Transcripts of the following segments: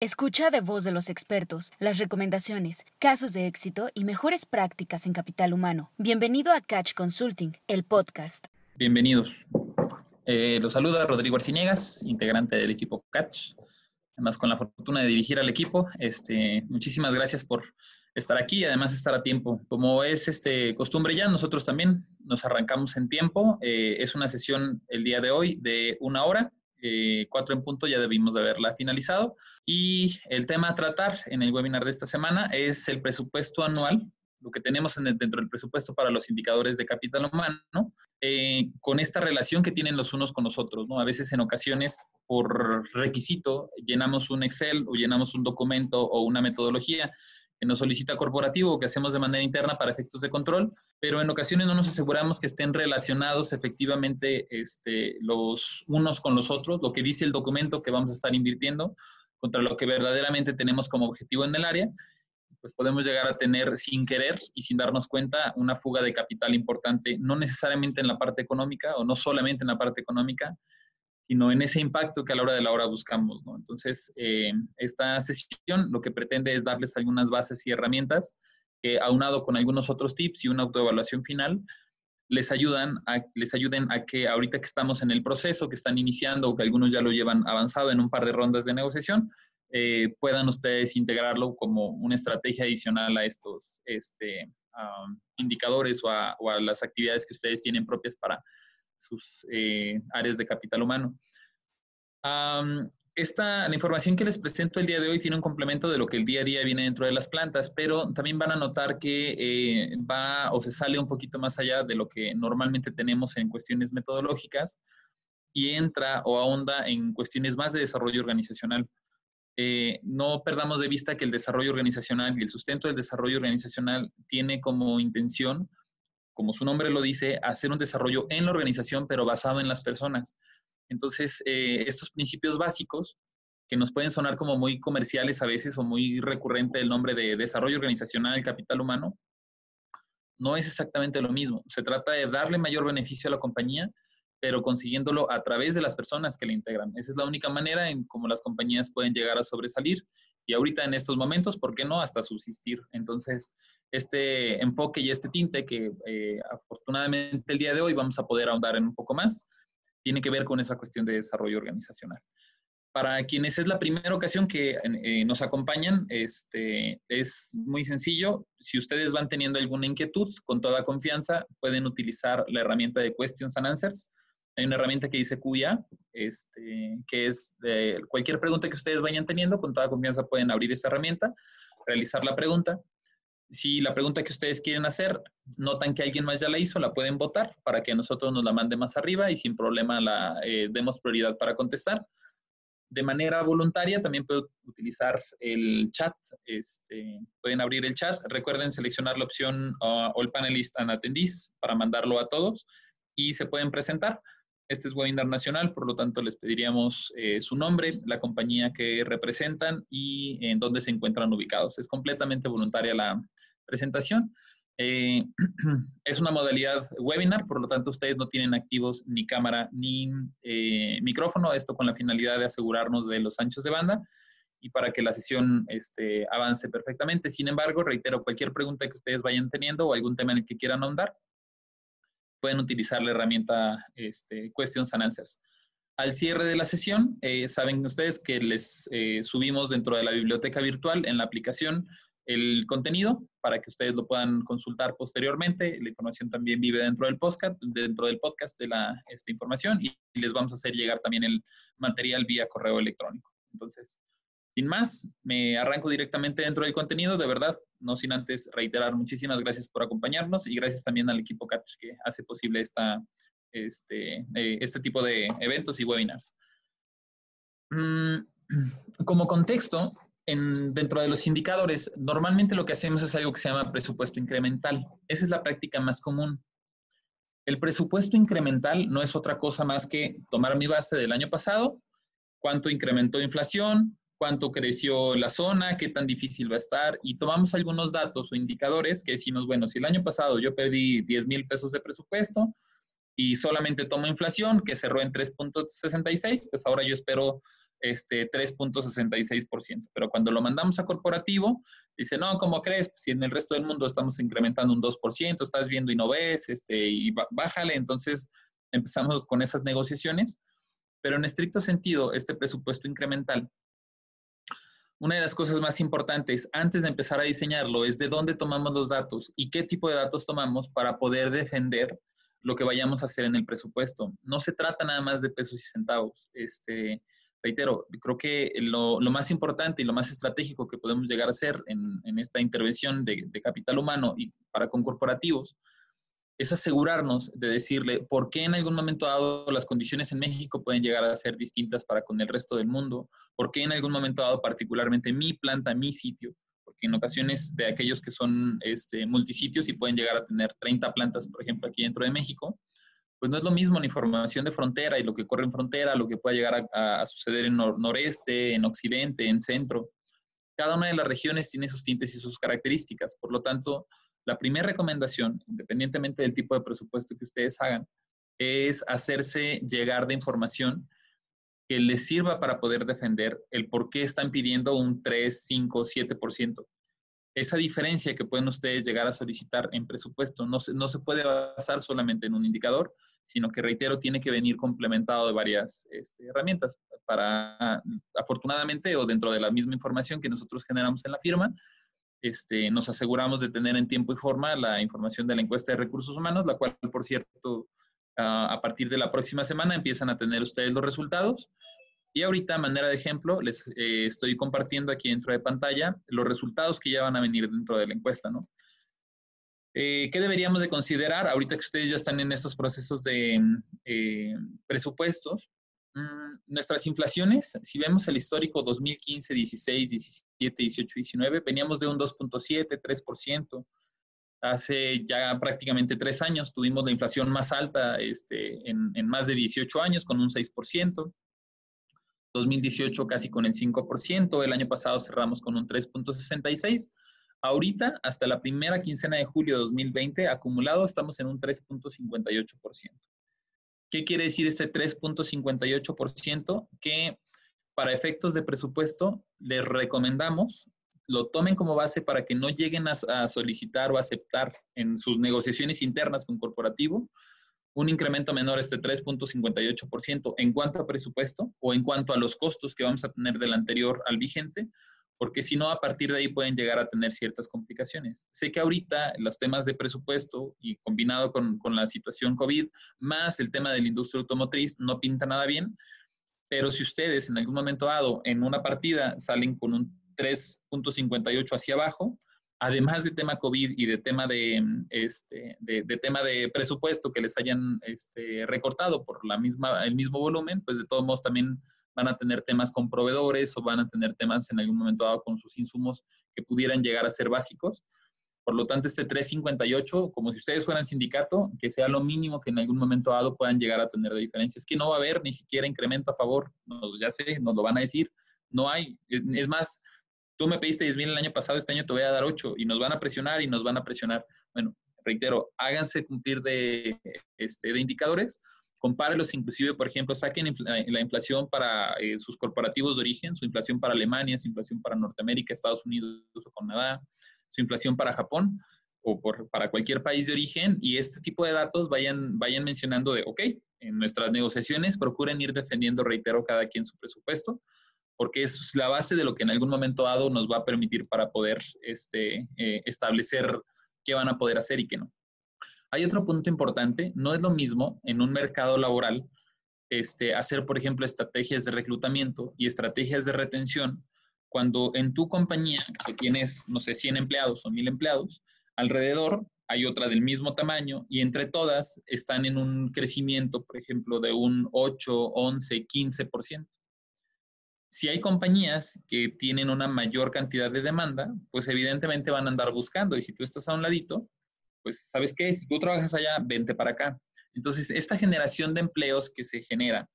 Escucha de voz de los expertos las recomendaciones, casos de éxito y mejores prácticas en capital humano. Bienvenido a Catch Consulting, el podcast. Bienvenidos. Eh, los saluda Rodrigo Arciniegas, integrante del equipo Catch. Además, con la fortuna de dirigir al equipo, este, muchísimas gracias por estar aquí y además estar a tiempo. Como es este, costumbre ya, nosotros también nos arrancamos en tiempo. Eh, es una sesión el día de hoy de una hora eh, cuatro en punto ya debimos de haberla finalizado. Y el tema a tratar en el webinar de esta semana es el presupuesto anual, lo que tenemos dentro del presupuesto para los indicadores de capital humano, eh, con esta relación que tienen los unos con los otros. ¿no? A veces en ocasiones, por requisito, llenamos un Excel o llenamos un documento o una metodología que nos solicita corporativo o que hacemos de manera interna para efectos de control, pero en ocasiones no nos aseguramos que estén relacionados efectivamente este, los unos con los otros, lo que dice el documento que vamos a estar invirtiendo contra lo que verdaderamente tenemos como objetivo en el área, pues podemos llegar a tener sin querer y sin darnos cuenta una fuga de capital importante, no necesariamente en la parte económica o no solamente en la parte económica, sino en ese impacto que a la hora de la hora buscamos. ¿no? Entonces, eh, esta sesión lo que pretende es darles algunas bases y herramientas que, aunado con algunos otros tips y una autoevaluación final, les, ayudan a, les ayuden a que ahorita que estamos en el proceso, que están iniciando o que algunos ya lo llevan avanzado en un par de rondas de negociación, eh, puedan ustedes integrarlo como una estrategia adicional a estos este, indicadores o a, o a las actividades que ustedes tienen propias para sus eh, áreas de capital humano. esta, la información que les presento el día de hoy tiene un complemento de lo que el día a día viene dentro de las plantas, pero también van a notar que eh, va o se sale un poquito más allá de lo que normalmente tenemos en cuestiones metodológicas y entra o ahonda en cuestiones más de desarrollo organizacional. Eh, no perdamos de vista que el desarrollo organizacional y el sustento del desarrollo organizacional tiene como intención como su nombre lo dice, hacer un desarrollo en la organización, pero basado en las personas. Entonces, eh, estos principios básicos, que nos pueden sonar como muy comerciales a veces o muy recurrente el nombre de desarrollo organizacional, capital humano, no es exactamente lo mismo. Se trata de darle mayor beneficio a la compañía, pero consiguiéndolo a través de las personas que le integran. Esa es la única manera en cómo las compañías pueden llegar a sobresalir y ahorita en estos momentos, ¿por qué no? Hasta subsistir. Entonces, este enfoque y este tinte que eh, afortunadamente el día de hoy vamos a poder ahondar en un poco más, tiene que ver con esa cuestión de desarrollo organizacional. Para quienes es la primera ocasión que eh, nos acompañan, este, es muy sencillo. Si ustedes van teniendo alguna inquietud, con toda confianza, pueden utilizar la herramienta de Questions and Answers hay una herramienta que dice QIA, este, que es cualquier pregunta que ustedes vayan teniendo, con toda confianza pueden abrir esa herramienta, realizar la pregunta. Si la pregunta que ustedes quieren hacer notan que alguien más ya la hizo, la pueden votar para que nosotros nos la mande más arriba y sin problema la eh, demos prioridad para contestar. De manera voluntaria también pueden utilizar el chat. Este, pueden abrir el chat. Recuerden seleccionar la opción uh, All Panelists and Attendees para mandarlo a todos y se pueden presentar. Este es webinar nacional, por lo tanto les pediríamos eh, su nombre, la compañía que representan y en dónde se encuentran ubicados. Es completamente voluntaria la presentación. Eh, es una modalidad webinar, por lo tanto ustedes no tienen activos ni cámara ni eh, micrófono, esto con la finalidad de asegurarnos de los anchos de banda y para que la sesión este, avance perfectamente. Sin embargo, reitero, cualquier pregunta que ustedes vayan teniendo o algún tema en el que quieran ahondar, pueden utilizar la herramienta este, Questions and Answers. Al cierre de la sesión, eh, saben ustedes que les eh, subimos dentro de la biblioteca virtual en la aplicación el contenido para que ustedes lo puedan consultar posteriormente. La información también vive dentro del podcast, dentro del podcast de la, esta información y les vamos a hacer llegar también el material vía correo electrónico. Entonces, sin más, me arranco directamente dentro del contenido. De verdad, no sin antes reiterar muchísimas gracias por acompañarnos y gracias también al equipo Catch que hace posible esta, este, eh, este tipo de eventos y webinars. Mm, como contexto, en, dentro de los indicadores, normalmente lo que hacemos es algo que se llama presupuesto incremental. Esa es la práctica más común. El presupuesto incremental no es otra cosa más que tomar mi base del año pasado, cuánto incrementó inflación, cuánto creció la zona, qué tan difícil va a estar, y tomamos algunos datos o indicadores que decimos, bueno, si el año pasado yo perdí 10 mil pesos de presupuesto, y solamente tomo inflación, que cerró en 3.66, pues ahora yo espero este 3.66%. Pero cuando lo mandamos a corporativo, dice, no, ¿cómo crees? si en el resto del mundo estamos incrementando un 2%, estás viendo y no ves, este, y bájale. Entonces empezamos con esas negociaciones. Pero en estricto sentido, este presupuesto incremental, una de las cosas más importantes antes de empezar a diseñarlo es de dónde tomamos los datos y qué tipo de datos tomamos para poder defender lo que vayamos a hacer en el presupuesto. No se trata nada más de pesos y centavos. Este, reitero, creo que lo, más importante y lo más estratégico que podemos llegar a hacer en, esta intervención de, capital humano y para con corporativos es asegurarnos de decirle por qué en algún momento dado las condiciones en México pueden llegar a ser distintas para con el resto del mundo, por qué en algún momento dado particularmente mi planta, mi sitio, porque en ocasiones de aquellos que son este, multisitios y pueden llegar a tener 30 plantas, por ejemplo, aquí dentro de México, pues no es lo mismo la información de frontera y lo que ocurre en frontera, lo que pueda llegar a, suceder en noreste, en occidente, en centro. Cada una de las regiones tiene sus tintes y sus características. Por lo tanto, la primera recomendación, independientemente del tipo de presupuesto que ustedes hagan, es hacerse llegar de información que les sirva para poder defender el por qué están pidiendo un 3, 5, 7%. Esa diferencia que pueden ustedes llegar a solicitar en presupuesto no se, no se puede basar solamente en un indicador, sino que, reitero, tiene que venir complementado de varias este, herramientas. Para, afortunadamente, o dentro de la misma información que nosotros generamos en la firma, este, nos aseguramos de tener en tiempo y forma la información de la encuesta de recursos humanos, la cual, por cierto, a partir de la próxima semana empiezan a tener ustedes los resultados. Y ahorita, a manera de ejemplo, les eh, estoy compartiendo aquí dentro de pantalla los resultados que ya van a venir dentro de la encuesta, ¿no? Eh, ¿Qué deberíamos de considerar ahorita que ustedes ya están en estos procesos de eh, presupuestos? Mm, nuestras inflaciones, si vemos el histórico 2015, 16, 17, 18, 19, veníamos de un 2.7, 3%. Hace ya prácticamente tres años tuvimos la inflación más alta este, en, en, más de 18 años, con un 6%. 2018 casi con el 5%, el año pasado cerramos con un 3.66%. Ahorita, hasta la primera quincena de julio de 2020, acumulado estamos en un 3.58%. ¿Qué quiere decir este 3.58%? Que para efectos de presupuesto les recomendamos lo tomen como base para que no lleguen a, solicitar o aceptar en sus negociaciones internas con corporativo un incremento menor este 3.58% en cuanto a presupuesto o en cuanto a los costos que vamos a tener del anterior al vigente, porque si no, a partir de ahí pueden llegar a tener ciertas complicaciones. Sé que ahorita los temas de presupuesto y combinado con, con la situación COVID, más el tema de la industria automotriz, no pinta nada bien, pero si ustedes en algún momento dado en una partida salen con un 3.58 hacia abajo, además de tema COVID y de tema de, este, de, tema de presupuesto que les hayan este, recortado por la misma, el mismo volumen, pues de todos modos también van a tener temas con proveedores o van a tener temas en algún momento dado con sus insumos que pudieran llegar a ser básicos. Por lo tanto, este 358, como si ustedes fueran sindicato, que sea lo mínimo que en algún momento dado puedan llegar a tener de diferencia. Es que no va a haber ni siquiera incremento a favor, ya sé, nos lo van a decir, no hay. es más, tú me pediste 10 mil el año pasado, este año te voy a dar 8 y nos van a presionar y nos van a presionar. Bueno, reitero, háganse cumplir de, este, de indicadores, compárelos inclusive, por ejemplo, saquen la inflación para eh, sus corporativos de origen, su inflación para Alemania, su inflación para Norteamérica, Estados Unidos o Canadá, su inflación para Japón o por, para cualquier país de origen y este tipo de datos vayan, vayan mencionando de, ok, en nuestras negociaciones procuren ir defendiendo, reitero, cada quien su presupuesto porque es la base de lo que en algún momento dado nos va a permitir para poder este, eh, establecer qué van a poder hacer y qué no. Hay otro punto importante, no es lo mismo en un mercado laboral este, hacer, por ejemplo, estrategias de reclutamiento y estrategias de retención cuando en tu compañía, que tienes, no sé, 100 empleados o 1000 empleados, alrededor hay otra del mismo tamaño y entre todas están en un crecimiento, por ejemplo, de un 8, 11, 15% si hay compañías que tienen una mayor cantidad de demanda, pues evidentemente van a andar buscando. Y si tú estás a un ladito, pues sabes qué, si tú trabajas allá, vente para acá. Entonces, esta generación de empleos que se genera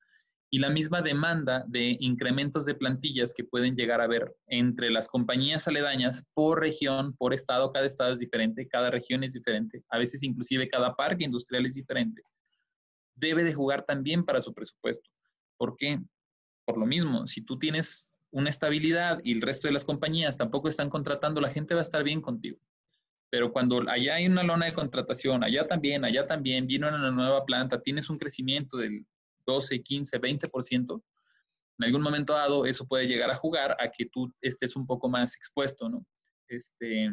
y la misma demanda de incrementos de plantillas que pueden llegar a haber entre las compañías aledañas por región, por estado, cada estado es diferente, cada región es diferente, a veces inclusive cada parque industrial es diferente debe de jugar también para su presupuesto. ¿Por qué? Por lo mismo, si tú tienes una estabilidad y el resto de las compañías tampoco están contratando, la gente va a estar bien contigo. Pero cuando allá hay una lona de contratación, allá también, allá también, vino una nueva planta, tienes un crecimiento del 12, 15, 20%, en algún momento dado eso puede llegar a jugar a que tú estés un poco más expuesto, ¿no? Este,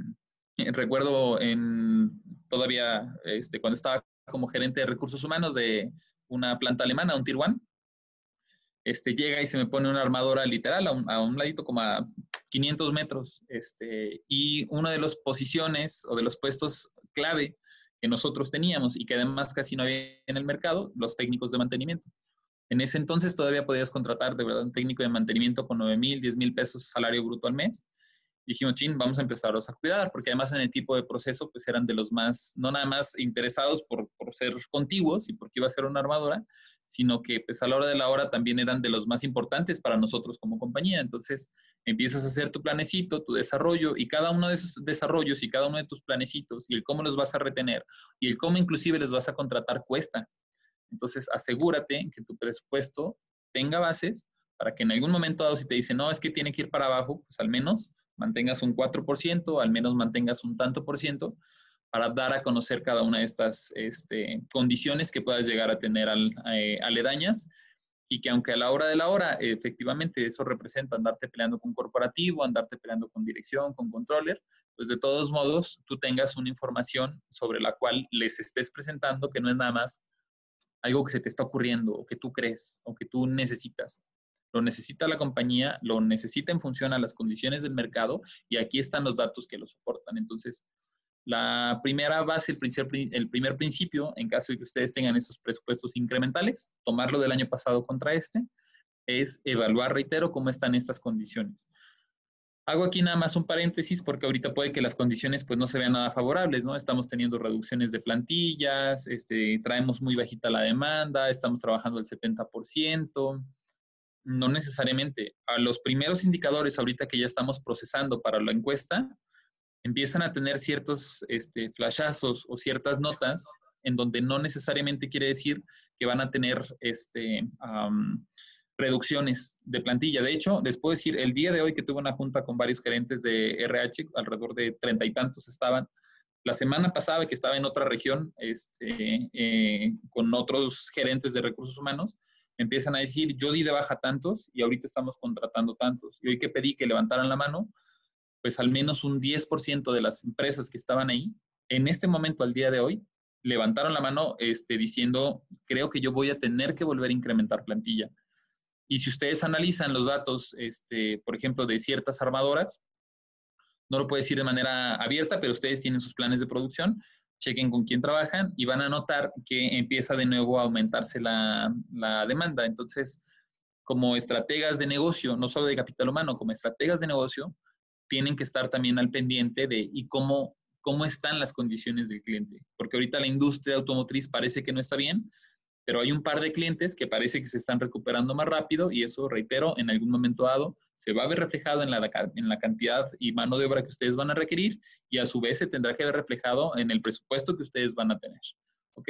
recuerdo en, todavía este, cuando estaba como gerente de recursos humanos de una planta alemana, un Tier este, llega y se me pone una armadora literal a un, a un, ladito como a 500 metros. Este, y una de las posiciones o de los puestos clave que nosotros teníamos y que además casi no había en el mercado, los técnicos de mantenimiento. En ese entonces todavía podías contratar de verdad un técnico de mantenimiento con 9 mil, 10 mil pesos salario bruto al mes. dijimos, chin, vamos a empezarlos a cuidar, porque además en el tipo de proceso, pues eran de los más, no nada más interesados por, por ser contiguos y porque iba a ser una armadora, sino que pues a la hora de la hora también eran de los más importantes para nosotros como compañía. Entonces empiezas a hacer tu planecito, tu desarrollo y cada uno de esos desarrollos y cada uno de tus planecitos y el cómo los vas a retener y el cómo inclusive les vas a contratar cuesta. Entonces, asegúrate que tu presupuesto tenga bases para que en algún momento dado, si te dicen, no, es que tiene que ir para abajo, pues al menos mantengas un 4%, al menos mantengas un tanto por ciento, para dar a conocer cada una de estas este, condiciones que puedas llegar a tener al, eh, aledañas y que aunque a la hora de la hora, efectivamente, eso representa andarte peleando con corporativo, andarte peleando con dirección, con controller, pues de todos modos tú tengas una información sobre la cual les estés presentando que no es nada más algo que se te está ocurriendo o que tú crees o que tú necesitas. Lo necesita la compañía, lo necesita en función a las condiciones del mercado y aquí están los datos que lo soportan. Entonces, la primera base, el, primer principio, en caso de que ustedes tengan estos presupuestos incrementales, tomarlo del año pasado contra este, es evaluar, reitero, cómo están estas condiciones. Hago aquí nada más un paréntesis porque ahorita puede que las condiciones pues no se vean nada favorables, ¿no? Estamos teniendo reducciones de plantillas, este, traemos muy bajita la demanda, estamos trabajando al 70%. No necesariamente. A los primeros indicadores ahorita que ya estamos procesando para la encuesta, empiezan a tener ciertos este, flashazos o ciertas notas en donde no necesariamente quiere decir que van a tener este, reducciones de plantilla. De hecho, les puedo decir, el día de hoy que tuve una junta con varios gerentes de RH, alrededor de treinta y tantos estaban, la semana pasada que estaba en otra región este, eh, con otros gerentes de recursos humanos, empiezan a decir, yo di de baja tantos y ahorita estamos contratando tantos. Y hoy que pedí que levantaran la mano, pues al menos un 10% de las empresas que estaban ahí, en este momento, al día de hoy, levantaron la mano este, diciendo, creo que yo voy a tener que volver a incrementar plantilla. Y si ustedes analizan los datos, este, por ejemplo, de ciertas armadoras, no lo puedo decir de manera abierta, pero ustedes tienen sus planes de producción, chequen con quién trabajan y van a notar que empieza de nuevo a aumentarse la, la demanda. Entonces, como estrategas de negocio, no solo de capital humano, como estrategas de negocio, tienen que estar también al pendiente de y cómo, cómo están las condiciones del cliente. Porque ahorita la industria automotriz parece que no está bien, pero hay un par de clientes que parece que se están recuperando más rápido y eso, reitero, en algún momento dado se va a ver reflejado en la, en la cantidad y mano de obra que ustedes van a requerir y a su vez se tendrá que ver reflejado en el presupuesto que ustedes van a tener. ¿Ok?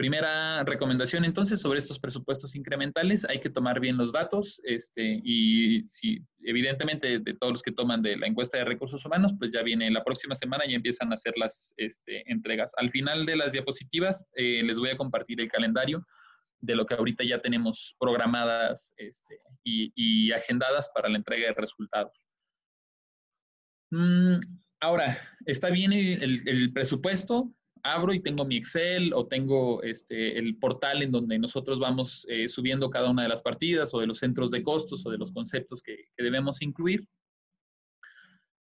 Primera recomendación entonces sobre estos presupuestos incrementales, hay que tomar bien los datos este, y si, evidentemente de todos los que toman de la encuesta de recursos humanos, pues ya viene la próxima semana y empiezan a hacer las este, entregas. Al final de las diapositivas eh, les voy a compartir el calendario de lo que ahorita ya tenemos programadas este, y, agendadas para la entrega de resultados. Mm, ahora, está bien el presupuesto, abro y tengo mi Excel o tengo este, el portal en donde nosotros vamos eh, subiendo cada una de las partidas o de los centros de costos o de los conceptos que, debemos incluir.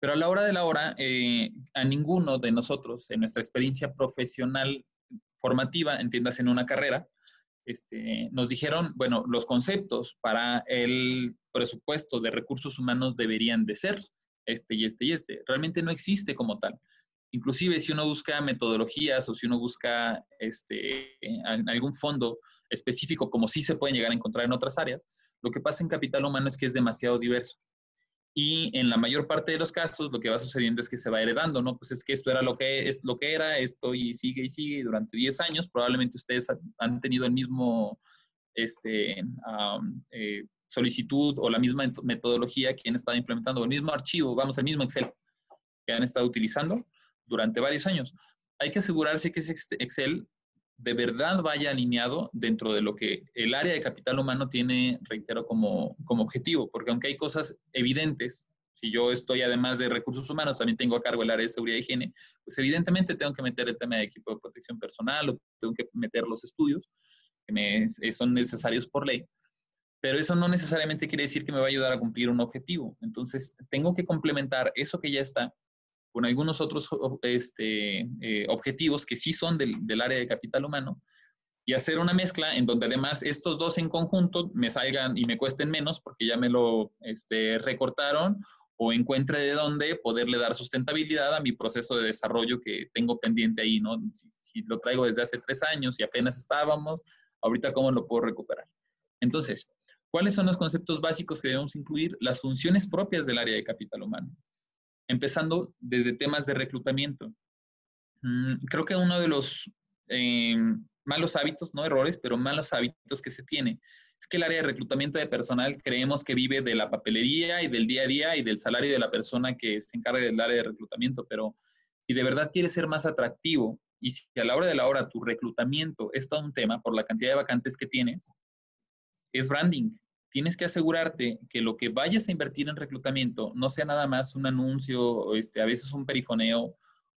Pero a la hora de la hora, eh, a ninguno de nosotros, en nuestra experiencia profesional formativa, entiendas en una carrera, este, nos dijeron, bueno, los conceptos para el presupuesto de recursos humanos deberían de ser este y este y este. Realmente no existe como tal. Inclusive si uno busca metodologías o si uno busca este, algún fondo específico, como sí se pueden llegar a encontrar en otras áreas, lo que pasa en capital humano es que es demasiado diverso. y en la mayor parte de los casos lo que va sucediendo es que se va heredando, ¿no? Pues es que esto era lo que, es lo que era, esto y sigue y sigue durante 10 años. Probablemente ustedes han tenido el mismo este, eh, solicitud o la misma metodología que han estado implementando, el mismo archivo, vamos, el mismo Excel que han estado utilizando durante varios años. Hay que asegurarse que ese Excel de verdad vaya alineado dentro de lo que el área de capital humano tiene, reitero, como, como objetivo, porque aunque hay cosas evidentes, si yo estoy además de recursos humanos, también tengo a cargo el área de seguridad y higiene, pues evidentemente tengo que meter el tema de equipo de protección personal o tengo que meter los estudios que me, eh, son necesarios por ley, pero eso no necesariamente quiere decir que me va a ayudar a cumplir un objetivo. Entonces, tengo que complementar eso que ya está con algunos otros este, eh, objetivos que sí son del, área de capital humano y hacer una mezcla en donde además estos dos en conjunto me salgan y me cuesten menos porque ya me lo este, recortaron o encuentre de dónde poderle dar sustentabilidad a mi proceso de desarrollo que tengo pendiente ahí, ¿no? Si, si, lo traigo desde hace tres años y apenas estábamos, ahorita cómo lo puedo recuperar. Entonces, ¿cuáles son los conceptos básicos que debemos incluir? Las funciones propias del área de capital humano empezando desde temas de reclutamiento. Mm, creo que uno de los eh, malos hábitos, no errores, pero malos hábitos que se tiene, es que el área de reclutamiento de personal creemos que vive de la papelería y del día a día y del salario de la persona que se encarga del área de reclutamiento, pero si de verdad quieres ser más atractivo y si a la hora de la hora tu reclutamiento es todo un tema por la cantidad de vacantes que tienes, es branding, tienes que asegurarte que lo que vayas a invertir en reclutamiento no sea nada más un anuncio, este, a veces un perifoneo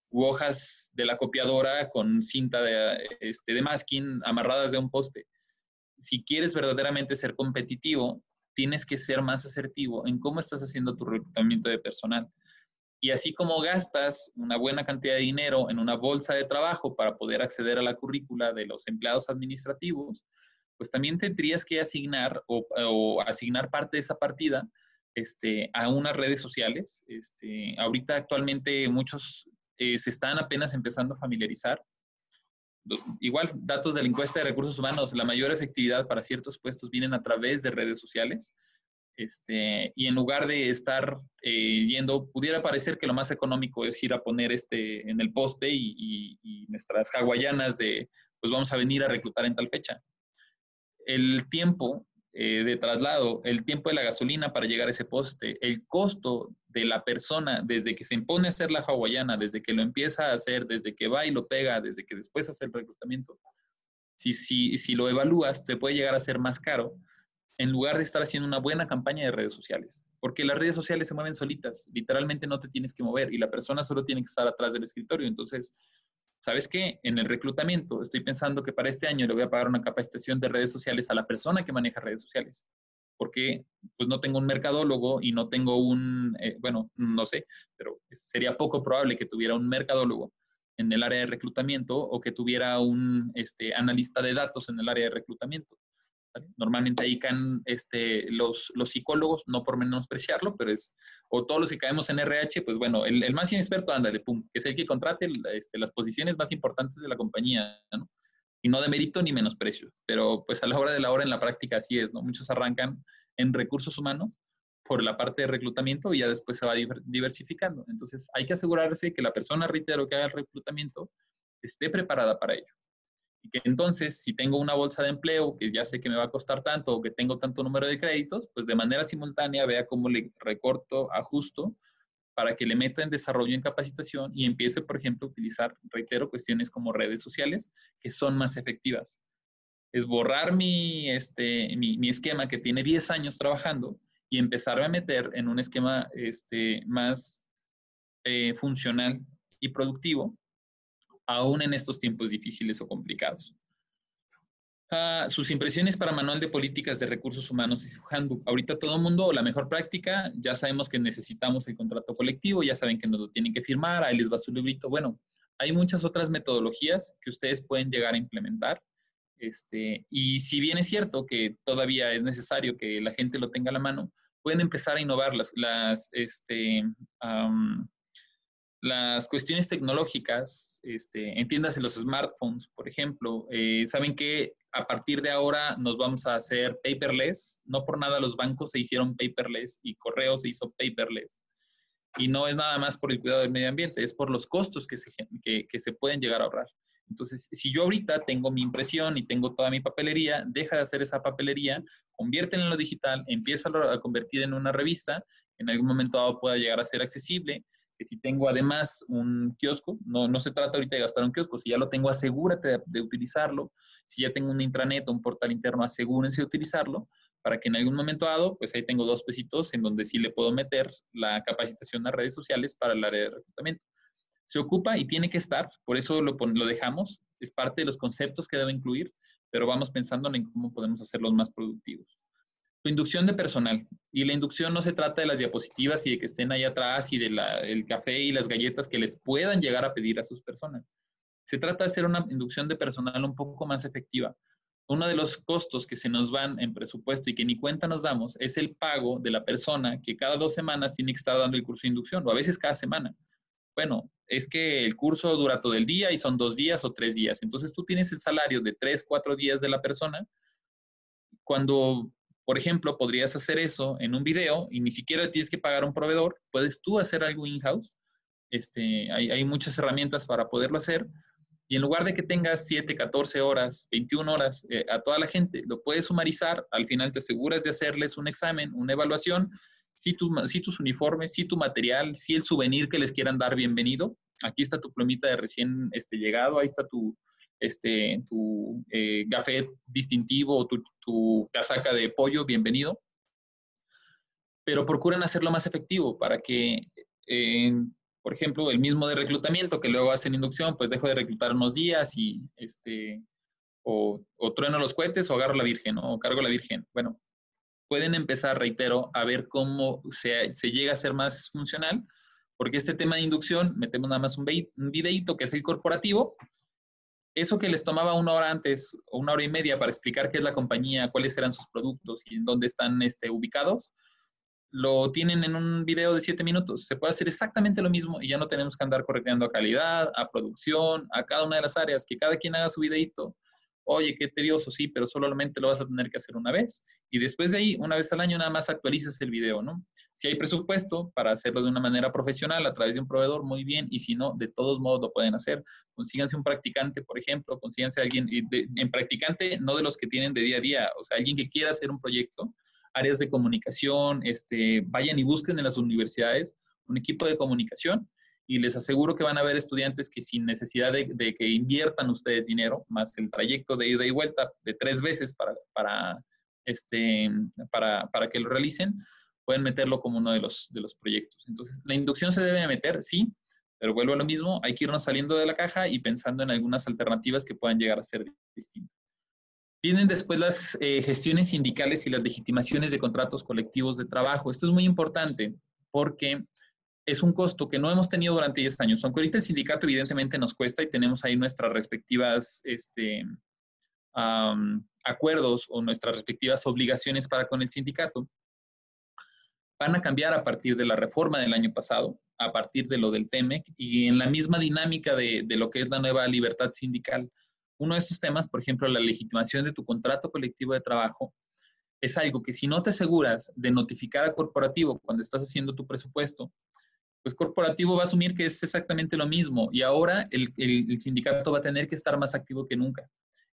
u hojas de la copiadora con cinta de, este, de masking amarradas de un poste. Si quieres verdaderamente ser competitivo, tienes que ser más asertivo en cómo estás haciendo tu reclutamiento de personal. Y así como gastas una buena cantidad de dinero en una bolsa de trabajo para poder acceder a la currícula de los empleados administrativos, pues también tendrías que asignar o, asignar parte de esa partida este, a unas redes sociales. Este, ahorita actualmente muchos eh, se están apenas empezando a familiarizar. Igual, datos de la encuesta de recursos humanos, la mayor efectividad para ciertos puestos vienen a través de redes sociales. Este, y en lugar de estar eh, yendo, pudiera parecer que lo más económico es ir a poner este en el poste y, y nuestras hawaianas de, pues vamos a venir a reclutar en tal fecha el tiempo eh, de traslado, el tiempo de la gasolina para llegar a ese poste, el costo de la persona desde que se impone a hacer la hawaiana, desde que lo empieza a hacer, desde que va y lo pega, desde que después hace el reclutamiento, si, si, si lo evalúas, te puede llegar a ser más caro en lugar de estar haciendo una buena campaña de redes sociales. Porque las redes sociales se mueven solitas, literalmente no te tienes que mover y la persona solo tiene que estar atrás del escritorio. Entonces, ¿sabes qué? En el reclutamiento estoy pensando que para este año le voy a pagar una capacitación de redes sociales a la persona que maneja redes sociales. Porque pues no tengo un mercadólogo y no tengo un, eh, bueno, no sé, pero sería poco probable que tuviera un mercadólogo en el área de reclutamiento o que tuviera un este, analista de datos en el área de reclutamiento. Normalmente ahí caen este, los, los psicólogos, no por menospreciarlo, pero es, o todos los que caemos en RH, pues bueno, el, el más inexperto, ándale, pum, que es el que contrate este, las posiciones más importantes de la compañía, ¿no? Y no de mérito ni menosprecio, pero pues a la hora de la hora en la práctica así es, ¿no? Muchos arrancan en recursos humanos por la parte de reclutamiento y ya después se va diversificando. Entonces hay que asegurarse que la persona, reitero, que haga el reclutamiento esté preparada para ello. Y que entonces, si tengo una bolsa de empleo que ya sé que me va a costar tanto o que tengo tanto número de créditos, pues de manera simultánea vea cómo le recorto, ajusto para que le meta en desarrollo en capacitación y empiece, por ejemplo, a utilizar, reitero, cuestiones como redes sociales que son más efectivas. Es borrar mi, este, mi, esquema que tiene 10 años trabajando y empezarme a meter en un esquema este, más eh, funcional y productivo aún en estos tiempos difíciles o complicados. Ah, sus impresiones para Manual de Políticas de Recursos Humanos y su handbook. Ahorita todo el mundo, la mejor práctica, ya sabemos que necesitamos el contrato colectivo, ya saben que nos lo tienen que firmar, ahí les va su librito. Bueno, hay muchas otras metodologías que ustedes pueden llegar a implementar. Este, y si bien es cierto que todavía es necesario que la gente lo tenga a la mano, pueden empezar a innovar las, las este, las cuestiones tecnológicas, este, entiéndase los smartphones, por ejemplo, eh, saben que a partir de ahora nos vamos a hacer paperless. No por nada los bancos se hicieron paperless y correo se hizo paperless. Y no es nada más por el cuidado del medio ambiente, es por los costos que se, que, se pueden llegar a ahorrar. Entonces, si yo ahorita tengo mi impresión y tengo toda mi papelería, deja de hacer esa papelería, conviértela en lo digital, empieza a convertir en una revista, en algún momento dado pueda llegar a ser accesible si tengo además un kiosco, no, no se trata ahorita de gastar un kiosco, si ya lo tengo, asegúrate de, utilizarlo. Si ya tengo un intranet o un portal interno, asegúrense de utilizarlo para que en algún momento dado, pues ahí tengo dos pesitos en donde sí le puedo meter la capacitación a redes sociales para el área de reclutamiento. Se ocupa y tiene que estar, por eso lo, lo dejamos, es parte de los conceptos que debe incluir, pero vamos pensando en cómo podemos hacerlos más productivos. Tu inducción de personal. Y la inducción no se trata de las diapositivas y de que estén ahí atrás y del café y las galletas que les puedan llegar a pedir a sus personas. Se trata de hacer una inducción de personal un poco más efectiva. Uno de los costos que se nos van en presupuesto y que ni cuenta nos damos es el pago de la persona que cada dos semanas tiene que estar dando el curso de inducción o a veces cada semana. Bueno, es que el curso dura todo el día y son dos días o tres días. Entonces tú tienes el salario de tres, cuatro días de la persona. Cuando por ejemplo, podrías hacer eso en un video y ni siquiera tienes que pagar a un proveedor, puedes tú hacer algo in-house. Este, hay, muchas herramientas para poderlo hacer. Y en lugar de que tengas 7, 14 horas, 21 horas eh, a toda la gente, lo puedes sumarizar. Al final te aseguras de hacerles un examen, una evaluación. Si, tu, si tus uniformes, si tu material, si el souvenir que les quieran dar, bienvenido. Aquí está tu plumita de recién este, llegado, ahí está tu, este, tu eh, gafet distintivo o tu, casaca de pollo, bienvenido. Pero procuran hacerlo más efectivo para que, por ejemplo, el mismo de reclutamiento que luego hacen inducción, pues dejo de reclutar unos días y este, o, o trueno los cohetes o agarro la virgen o cargo la virgen. Bueno, pueden empezar, reitero, a ver cómo se, se llega a ser más funcional, porque este tema de inducción, metemos nada más un, videíto que es el corporativo, eso que les tomaba una hora antes o una hora y media para explicar qué es la compañía, cuáles eran sus productos y en dónde están este, ubicados, lo tienen en un video de siete minutos. Se puede hacer exactamente lo mismo y ya no tenemos que andar correteando a calidad, a producción, a cada una de las áreas, que cada quien haga su videito oye, qué tedioso, sí, pero solamente lo vas a tener que hacer una vez. Y después de ahí, una vez al año, nada más actualizas el video, ¿no? Si hay presupuesto para hacerlo de una manera profesional a través de un proveedor, muy bien. Y si no, de todos modos lo pueden hacer. Consíganse un practicante, por ejemplo, consíganse alguien, en practicante, no de los que tienen de día a día, o sea, alguien que quiera hacer un proyecto, áreas de comunicación, este, vayan y busquen en las universidades un equipo de comunicación y les aseguro que van a haber estudiantes que sin necesidad de, que inviertan ustedes dinero, más el trayecto de ida y vuelta de tres veces para, para, este, para, para que lo realicen, pueden meterlo como uno de los, de los proyectos. Entonces, la inducción se debe meter, sí, pero vuelvo a lo mismo, hay que irnos saliendo de la caja y pensando en algunas alternativas que puedan llegar a ser distintas. Vienen después las eh, gestiones sindicales y las legitimaciones de contratos colectivos de trabajo. Esto es muy importante porque es un costo que no hemos tenido durante 10 años, aunque ahorita el sindicato evidentemente nos cuesta y tenemos ahí nuestras respectivas este, acuerdos o nuestras respectivas obligaciones para con el sindicato, van a cambiar a partir de la reforma del año pasado, a partir de lo del TEMEC y en la misma dinámica de, de lo que es la nueva libertad sindical. Uno de estos temas, por ejemplo, la legitimación de tu contrato colectivo de trabajo, es algo que si no te aseguras de notificar al corporativo cuando estás haciendo tu presupuesto, pues corporativo va a asumir que es exactamente lo mismo y ahora el, sindicato va a tener que estar más activo que nunca.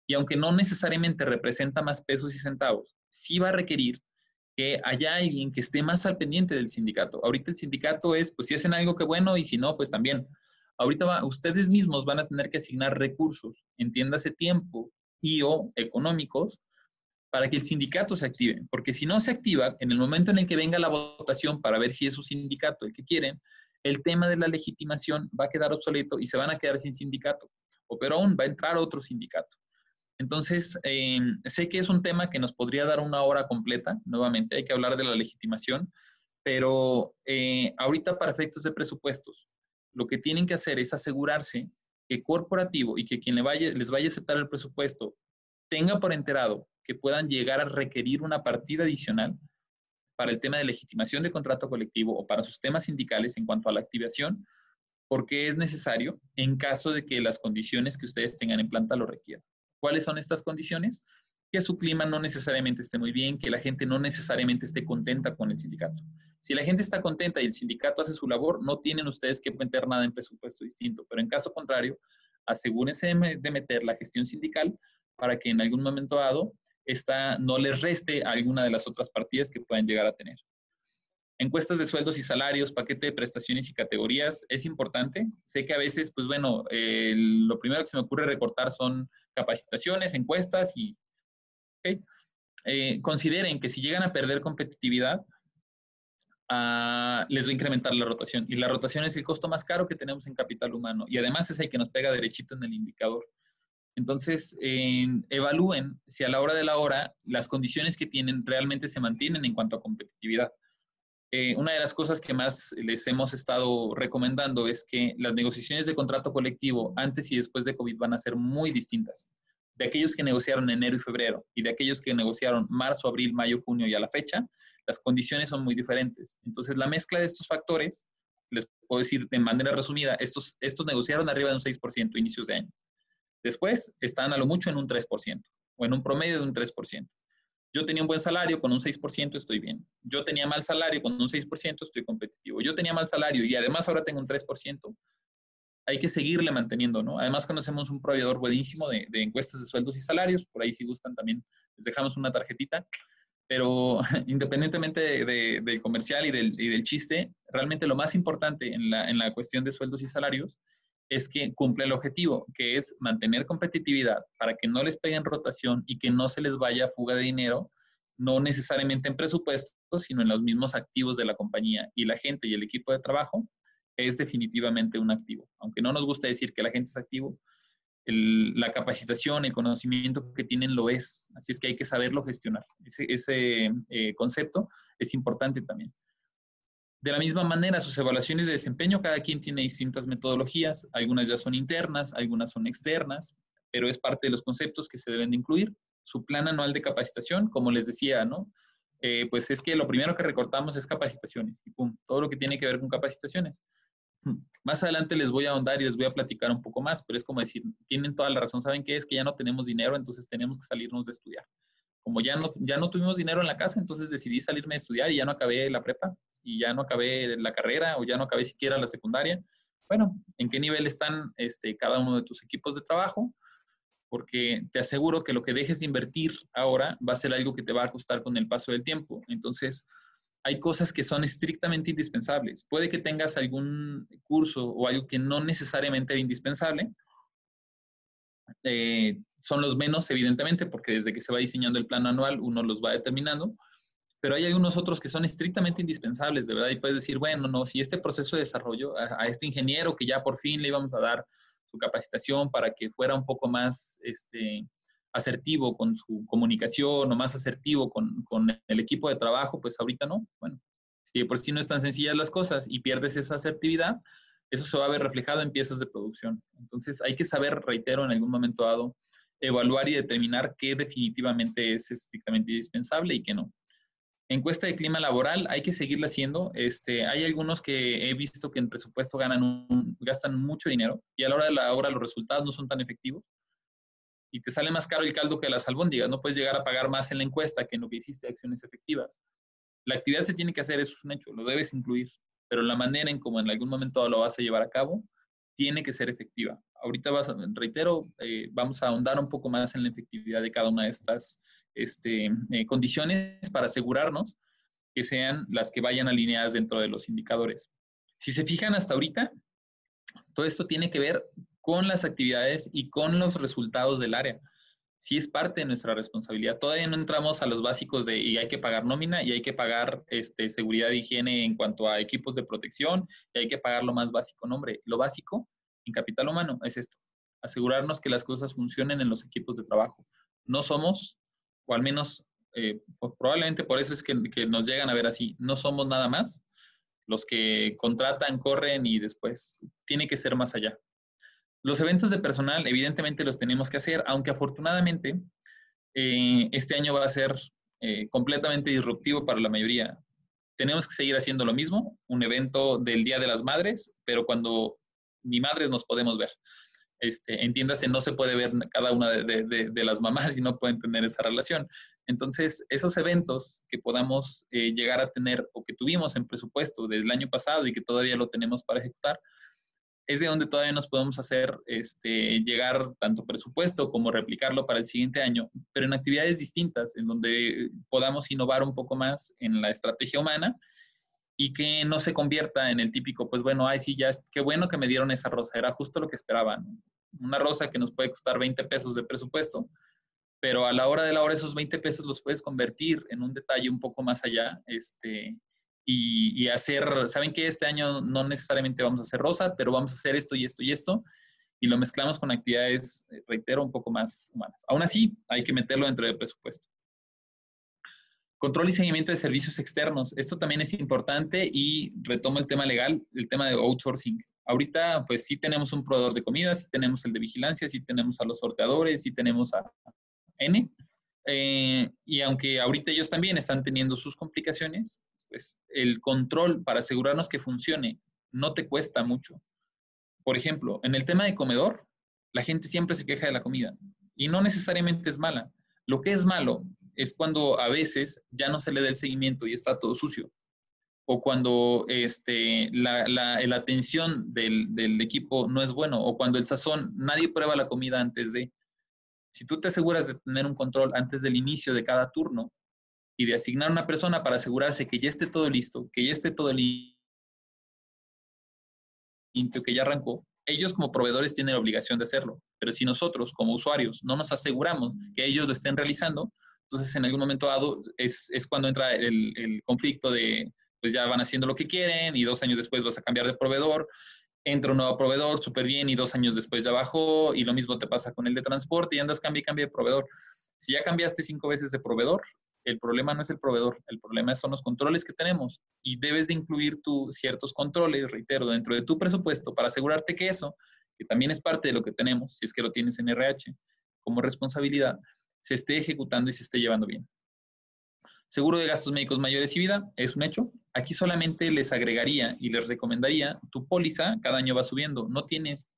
Y aunque no necesariamente representa más pesos y centavos, sí va a requerir que haya alguien que esté más al pendiente del sindicato. Ahorita el sindicato es, pues si hacen algo que bueno y si no, pues también. Ahorita va, ustedes mismos van a tener que asignar recursos, entiéndase tiempo y o económicos, para que el sindicato se active. Porque si no se activa, en el momento en el que venga la votación para ver si es su sindicato el que quieren, el tema de la legitimación va a quedar obsoleto y se van a quedar sin sindicato. O pero aún va a entrar otro sindicato. Entonces, em, sé que es un tema que nos podría dar una hora completa, nuevamente hay que hablar de la legitimación, pero eh, ahorita para efectos de presupuestos, lo que tienen que hacer es asegurarse que corporativo y que quien les vaya a aceptar el presupuesto tenga por enterado que puedan llegar a requerir una partida adicional para el tema de legitimación de contrato colectivo o para sus temas sindicales en cuanto a la activación, porque es necesario en caso de que las condiciones que ustedes tengan en planta lo requieran. ¿Cuáles son estas condiciones? Que su clima no necesariamente esté muy bien, que la gente no necesariamente esté contenta con el sindicato. Si la gente está contenta y el sindicato hace su labor, no tienen ustedes que meter nada en presupuesto distinto, pero en caso contrario, asegúrense de meter la gestión sindical para que en algún momento dado esta no les reste alguna de las otras partidas que puedan llegar a tener. Encuestas de sueldos y salarios, paquete de prestaciones y categorías, es importante. Sé que a veces, pues bueno, lo primero que se me ocurre recortar son capacitaciones, encuestas y... Eh, consideren que si llegan a perder competitividad, ah, les va a incrementar la rotación. Y la rotación es el costo más caro que tenemos en capital humano. Y además es el que nos pega derechito en el indicador. Entonces, evalúen si a la hora de la hora las condiciones que tienen realmente se mantienen en cuanto a competitividad. Eh, una de las cosas que más les hemos estado recomendando es que las negociaciones de contrato colectivo antes y después de COVID van a ser muy distintas. De aquellos que negociaron enero y febrero y de aquellos que negociaron marzo, abril, mayo, junio y a la fecha, las condiciones son muy diferentes. Entonces, la mezcla de estos factores, les puedo decir de manera resumida, estos, estos negociaron arriba de un 6% inicios de año. Después están a lo mucho en un 3% o en un promedio de un 3%. Yo tenía un buen salario, con un 6% estoy bien. Yo tenía mal salario, con un 6% estoy competitivo. Yo tenía mal salario y además ahora tengo un 3%. Hay que seguirle manteniendo, ¿no? Además conocemos un proveedor buenísimo de, encuestas de sueldos y salarios. Por ahí si gustan también les dejamos una tarjetita. Pero independientemente del comercial y del, y del, chiste, realmente lo más importante en la, en la cuestión de sueldos y salarios es que cumple el objetivo, que es mantener competitividad para que no les peguen rotación y que no se les vaya fuga de dinero, no necesariamente en presupuestos, sino en los mismos activos de la compañía. Y la gente y el equipo de trabajo es definitivamente un activo. Aunque no nos gusta decir que la gente es activo, la capacitación, el conocimiento que tienen lo es. Así es que hay que saberlo gestionar. Ese, eh, concepto es importante también. De la misma manera, sus evaluaciones de desempeño, cada quien tiene distintas metodologías, algunas ya son internas, algunas son externas, pero es parte de los conceptos que se deben de incluir. Su plan anual de capacitación, como les decía, ¿no? Eh, pues es que lo primero que recortamos es capacitaciones y pum, todo lo que tiene que ver con capacitaciones. Más adelante les voy a ahondar y les voy a platicar un poco más, pero es como decir, tienen toda la razón, ¿saben qué? Es que ya no tenemos dinero, entonces tenemos que salirnos de estudiar. Como ya no, ya no tuvimos dinero en la casa, entonces decidí salirme de estudiar y ya no acabé la prepa y ya no acabé la carrera o ya no acabé siquiera la secundaria. Bueno, ¿en qué nivel están este, cada uno de tus equipos de trabajo? Porque te aseguro que lo que dejes de invertir ahora va a ser algo que te va a costar con el paso del tiempo. Entonces, hay cosas que son estrictamente indispensables. Puede que tengas algún curso o algo que no necesariamente es indispensable. Eh, son los menos, evidentemente, porque desde que se va diseñando el plan anual uno los va determinando pero hay algunos otros que son estrictamente indispensables, de verdad, y puedes decir, bueno, no, si este proceso de desarrollo a, este ingeniero que ya por fin le íbamos a dar su capacitación para que fuera un poco más este, asertivo con su comunicación o más asertivo con, con el equipo de trabajo, pues ahorita no. Bueno, si por sí no están sencillas las cosas y pierdes esa asertividad, eso se va a ver reflejado en piezas de producción. Entonces hay que saber, reitero, en algún momento dado, evaluar y determinar qué definitivamente es estrictamente indispensable y qué no. Encuesta de clima laboral, hay que seguirla haciendo. Este, hay algunos que he visto que en presupuesto ganan gastan mucho dinero y a la hora de la hora los resultados no son tan efectivos. Y te sale más caro el caldo que las albóndigas. No puedes llegar a pagar más en la encuesta que en lo que hiciste acciones efectivas. La actividad se tiene que hacer, eso es un hecho, lo debes incluir. Pero la manera en cómo en algún momento lo vas a llevar a cabo tiene que ser efectiva. Ahorita reitero, eh, vamos a ahondar un poco más en la efectividad de cada una de estas este, eh, condiciones para asegurarnos que sean las que vayan alineadas dentro de los indicadores. Si se fijan hasta ahorita, todo esto tiene que ver con las actividades y con los resultados del área. Sí es parte de nuestra responsabilidad. Todavía no entramos a los básicos de y hay que pagar nómina y hay que pagar este, seguridad e higiene en cuanto a equipos de protección y hay que pagar lo más básico. No, lo básico en capital humano es esto, asegurarnos que las cosas funcionen en los equipos de trabajo. No somos o al menos eh, probablemente por eso es que, nos llegan a ver así. No somos nada más los que contratan, corren y después tiene que ser más allá. Los eventos de personal, evidentemente los tenemos que hacer, aunque afortunadamente eh, este año va a ser eh, completamente disruptivo para la mayoría. Tenemos que seguir haciendo lo mismo, un evento del Día de las Madres, pero cuando ni madres nos podemos ver. Este, entiéndase, no se puede ver cada una de, las mamás y no pueden tener esa relación. Entonces, esos eventos que podamos eh, llegar a tener o que tuvimos en presupuesto desde el año pasado y que todavía lo tenemos para ejecutar, es de donde todavía nos podemos hacer este, llegar tanto presupuesto como replicarlo para el siguiente año, pero en actividades distintas, en donde podamos innovar un poco más en la estrategia humana y que no se convierta en el típico, pues bueno, ay, sí, ya, qué bueno que me dieron esa rosa, era justo lo que esperaban. Una rosa que nos puede costar 20 pesos de presupuesto, pero a la hora de la hora esos 20 pesos los puedes convertir en un detalle un poco más allá, este, y, hacer, ¿saben que Este año no necesariamente vamos a hacer rosa, pero vamos a hacer esto y esto y esto, y lo mezclamos con actividades, eh, reitero, un poco más humanas. Aún así, hay que meterlo dentro del presupuesto. Control y seguimiento de servicios externos. Esto también es importante y retomo el tema legal, el tema de outsourcing. Ahorita, pues sí tenemos un proveedor de comidas, sí tenemos el de vigilancia, sí tenemos a los sorteadores, sí tenemos a N. Eh, y aunque ahorita ellos también están teniendo sus complicaciones, pues el control para asegurarnos que funcione no te cuesta mucho. Por ejemplo, en el tema de comedor, la gente siempre se queja de la comida y no necesariamente es mala. Lo que es malo es cuando a veces ya no se le da el seguimiento y está todo sucio. O cuando este, la, la, atención del, del, equipo no es bueno. O cuando el sazón, nadie prueba la comida antes de. Si tú te aseguras de tener un control antes del inicio de cada turno, y de asignar una persona para asegurarse que ya esté todo listo, que ya esté todo limpio, que ya arrancó, ellos como proveedores tienen la obligación de hacerlo. Pero si nosotros como usuarios no nos aseguramos que ellos lo estén realizando, entonces en algún momento dado es, cuando entra el, el, conflicto de, pues ya van haciendo lo que quieren y dos años después vas a cambiar de proveedor, entra un nuevo proveedor súper bien y dos años después ya bajó y lo mismo te pasa con el de transporte y andas cambia y cambia de proveedor. Si ya cambiaste cinco veces de proveedor, el problema no es el proveedor, el problema son los controles que tenemos y debes de incluir tú ciertos controles, reitero, dentro de tu presupuesto para asegurarte que eso, que también es parte de lo que tenemos, si es que lo tienes en RH como responsabilidad, se esté ejecutando y se esté llevando bien. Seguro de gastos médicos mayores y vida es un hecho. Aquí solamente les agregaría y les recomendaría, tu póliza cada año va subiendo, no tienes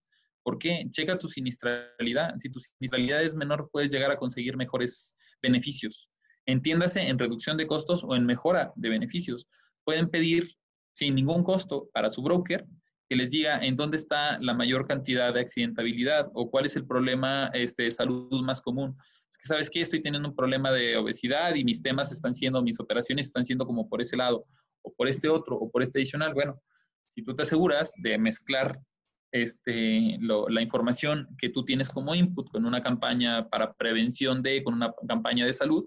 ¿Por qué? Checa tu sinistralidad. Si tu sinistralidad es menor, puedes llegar a conseguir mejores beneficios. Entiéndase en reducción de costos o en mejora de beneficios. Pueden pedir sin ningún costo para su broker que les diga en dónde está la mayor cantidad de accidentabilidad o cuál es el problema este, de salud más común. Es que, ¿sabes qué? Estoy teniendo un problema de obesidad y mis temas están siendo, mis operaciones están siendo como por ese lado o por este otro o por este adicional. Bueno, si tú te aseguras de mezclar este, la información que tú tienes como input con una campaña para prevención de, con una campaña de salud,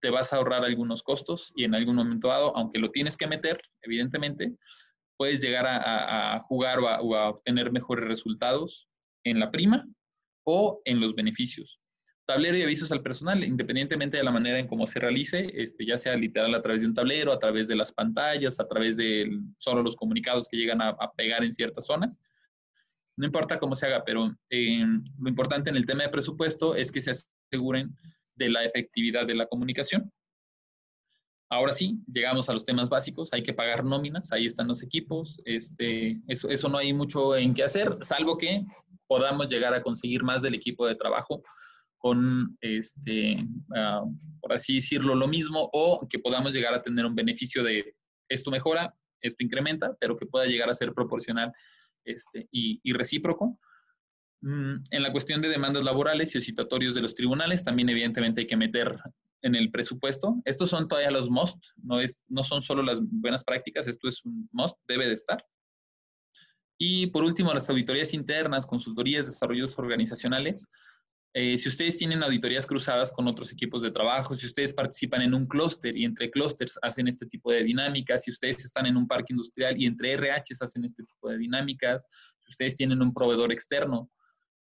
te vas a ahorrar algunos costos y en algún momento dado, aunque lo tienes que meter, evidentemente, puedes llegar a, jugar o a, obtener mejores resultados en la prima o en los beneficios. Tablero y avisos al personal, independientemente de la manera en cómo se realice, este, ya sea literal a través de un tablero, a través de las pantallas, a través de solo los comunicados que llegan a, pegar en ciertas zonas. No importa cómo se haga, pero eh, lo importante en el tema de presupuesto es que se aseguren de la efectividad de la comunicación. Ahora sí, llegamos a los temas básicos. Hay que pagar nóminas, ahí están los equipos. Este, eso, eso no hay mucho en qué hacer, salvo que podamos llegar a conseguir más del equipo de trabajo con, este, ah, por así decirlo, lo mismo, o que podamos llegar a tener un beneficio de esto mejora, esto incrementa, pero que pueda llegar a ser proporcional este, y, y recíproco. Mm, en la cuestión de demandas laborales y citatorios de los tribunales, también evidentemente hay que meter en el presupuesto. Estos son todavía los must, no, es, no son solo las buenas prácticas, esto es un must, debe de estar. Y por último, las auditorías internas, consultorías, desarrollos organizacionales. Eh, si ustedes tienen auditorías cruzadas con otros equipos de trabajo, si ustedes participan en un clúster y entre clústeres hacen este tipo de dinámicas, si ustedes están en un parque industrial y entre RHs hacen este tipo de dinámicas, si ustedes tienen un proveedor externo,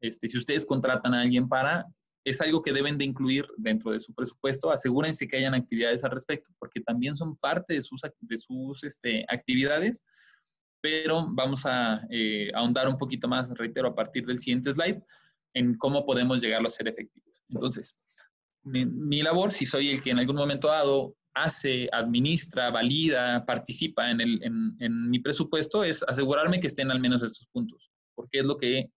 este, si ustedes contratan a alguien para, es algo que deben de incluir dentro de su presupuesto. Asegúrense que hayan actividades al respecto, porque también son parte de sus, de sus este, actividades. Pero vamos a eh, ahondar un poquito más, reitero, a partir del siguiente slide, en cómo podemos llegar a ser efectivos. Entonces, mi, labor, si soy el que en algún momento dado hace, administra, valida, participa en, el, en, en mi presupuesto, es asegurarme que estén al menos estos puntos. porque es lo que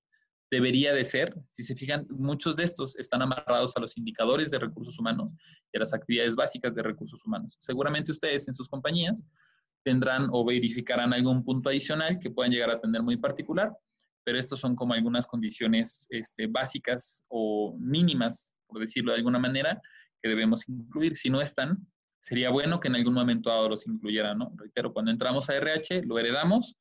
debería de ser. Si se fijan, muchos de estos están amarrados a los indicadores de recursos humanos y a las actividades básicas de recursos humanos. Seguramente ustedes en sus compañías tendrán o verificarán algún punto adicional que puedan llegar a tener muy particular, pero estos son como algunas condiciones este, básicas o mínimas, por decirlo de alguna manera, que debemos incluir. Si no están, sería bueno que en algún momento dado los incluyeran, ¿no? Reitero, cuando entramos a RH, lo heredamos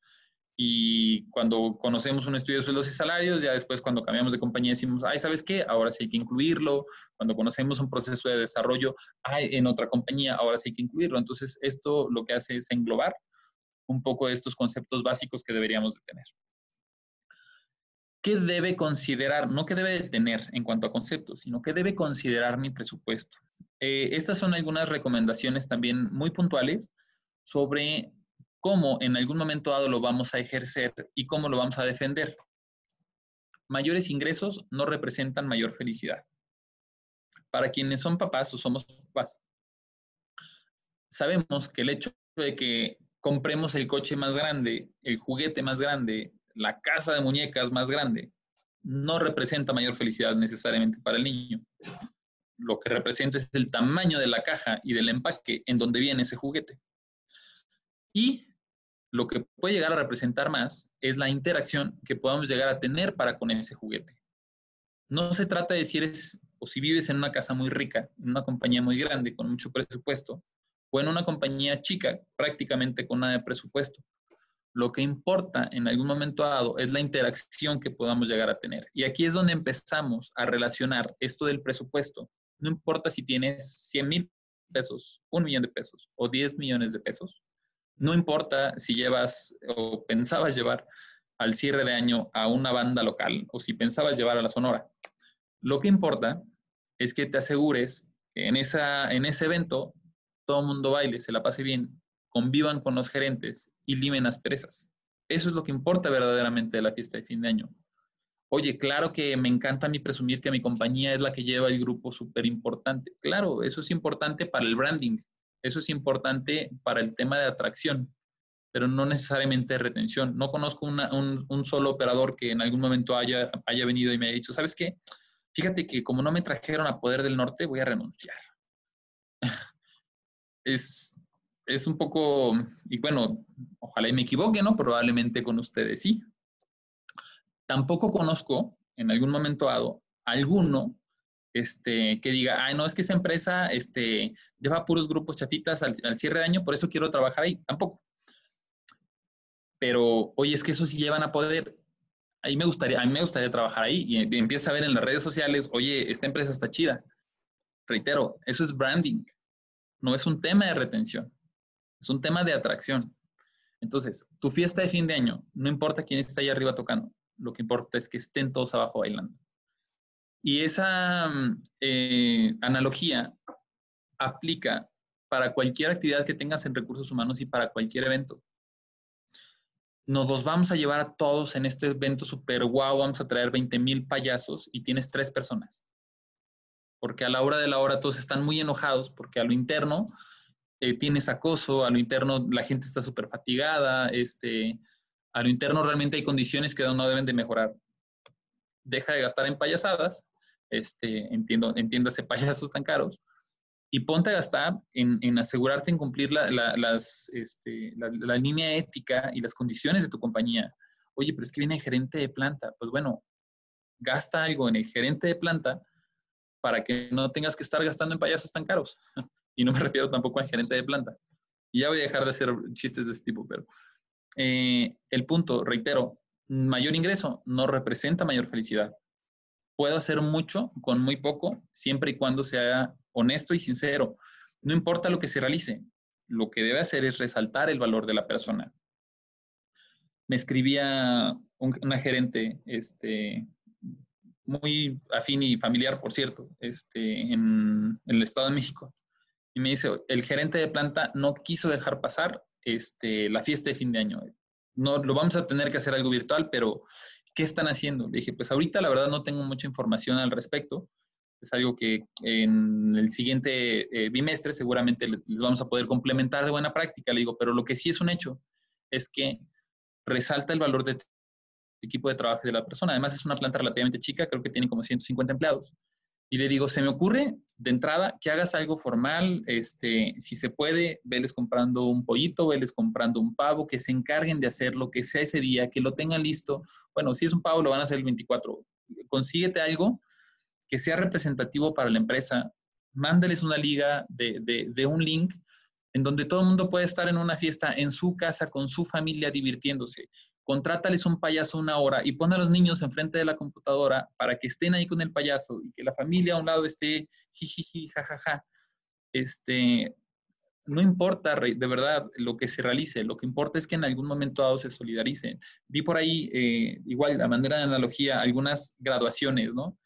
y cuando conocemos un estudio de sueldos y salarios, ya después cuando cambiamos de compañía decimos, ay, ¿sabes qué? Ahora sí hay que incluirlo. Cuando conocemos un proceso de desarrollo, ay, en otra compañía, ahora sí hay que incluirlo. Entonces, esto lo que hace es englobar un poco estos conceptos básicos que deberíamos de tener. ¿Qué debe considerar? No qué debe de tener en cuanto a conceptos, sino qué debe considerar mi presupuesto. Eh, estas son algunas recomendaciones también muy puntuales sobre cómo en algún momento dado lo vamos a ejercer y cómo lo vamos a defender. Mayores ingresos no representan mayor felicidad. Para quienes son papás o somos papás, sabemos que el hecho de que compremos el coche más grande, el juguete más grande, la casa de muñecas más grande, no representa mayor felicidad necesariamente para el niño. Lo que representa es el tamaño de la caja y del empaque en donde viene ese juguete. Y lo que puede llegar a representar más es la interacción que podamos llegar a tener para con ese juguete. No se trata de si eres o si vives en una casa muy rica, en una compañía muy grande con mucho presupuesto, o en una compañía chica, prácticamente con nada de presupuesto. Lo que importa en algún momento dado es la interacción que podamos llegar a tener. Y aquí es donde empezamos a relacionar esto del presupuesto. No importa si tienes 100 mil pesos, un millón de pesos o 10 millones de pesos. No importa si llevas o pensabas llevar al cierre de año a una banda local o si pensabas llevar a la Sonora. Lo que importa es que te asegures que en, esa, en ese evento todo el mundo baile, se la pase bien, convivan con los gerentes y limen asperezas. Eso es lo que importa verdaderamente de la fiesta de fin de año. Oye, claro que me encanta a mí presumir que mi compañía es la que lleva el grupo súper importante. Claro, eso es importante para el branding, eso es importante para el tema de atracción, pero no necesariamente retención. No conozco un, solo operador que en algún momento haya, haya venido y me haya dicho, ¿sabes qué? Fíjate que como no me trajeron a Poder del Norte, voy a renunciar. es, es un poco, y bueno, ojalá y me equivoque, ¿no? Probablemente con ustedes sí. Tampoco conozco en algún momento dado alguno este, que diga, ay, no, es que esa empresa este, lleva puros grupos chafitas al, cierre de año, por eso quiero trabajar ahí. Tampoco. Pero, oye, es que eso sí llevan a poder. Ahí me gustaría, a me gustaría trabajar ahí y, y empieza a ver en las redes sociales, oye, esta empresa está chida. Reitero, eso es branding, no es un tema de retención. Es un tema de atracción. Entonces, tu fiesta de fin de año, no importa quién está ahí arriba tocando, lo que importa es que estén todos abajo bailando. Y esa mm, eh, analogía aplica para cualquier actividad que tengas en recursos humanos y para cualquier evento. Nos los vamos a llevar a todos en este evento super guau, vamos a traer 20 mil payasos y tienes tres personas. Porque a la hora de la hora todos están muy enojados porque a lo interno eh, tienes acoso, a lo interno la gente está súper fatigada, este, a lo interno realmente hay condiciones que no deben de mejorar. Deja de gastar en payasadas, este, entiendo, entiéndase payasos tan caros, y ponte a gastar en, asegurarte en cumplir la, este, la, línea ética y las condiciones de tu compañía. Oye, pero es que viene gerente de planta. Pues bueno, gasta algo en el gerente de planta para que no tengas que estar gastando en payasos tan caros. y no me refiero tampoco al gerente de planta. Y ya voy a dejar de hacer chistes de este tipo, pero eh, el punto, reitero, mayor ingreso no representa mayor felicidad. Puedo hacer mucho con muy poco, siempre y cuando sea honesto y sincero. No importa lo que se realice, lo que debe hacer es resaltar el valor de la persona. Me escribía una gerente, este, muy afín y familiar, por cierto, este, en el Estado de México y me dice, el gerente de planta no quiso dejar pasar este, la fiesta de fin de año. No, lo vamos a tener que hacer algo virtual, pero ¿qué están haciendo? Le dije, pues ahorita la verdad no tengo mucha información al respecto. Es algo que en el siguiente eh, bimestre seguramente les vamos a poder complementar de buena práctica. Le digo, pero lo que sí es un hecho es que resalta el valor de equipo de trabajo de la persona. Además, es una planta relativamente chica, creo que tiene como 150 empleados. Y le digo, se me ocurre de entrada que hagas algo formal, este, si se puede, veles comprando un pollito, veles comprando un pavo, que se encarguen de hacerlo, que sea ese día, que lo tengan listo. Bueno, si es un pavo, lo van a hacer el 24. Consíguete algo que sea representativo para la empresa, mándales una liga de, de, de un link en donde todo el mundo puede estar en una fiesta en su casa con su familia divirtiéndose. Contrátales un payaso una hora y pon a los niños enfrente de la computadora para que estén ahí con el payaso y que la familia a un lado esté jijiji, jajaja. Este, no importa de verdad lo que se realice, lo que importa es que en algún momento dado se solidaricen. Vi por ahí, eh, igual, a manera de analogía, algunas graduaciones, ¿no?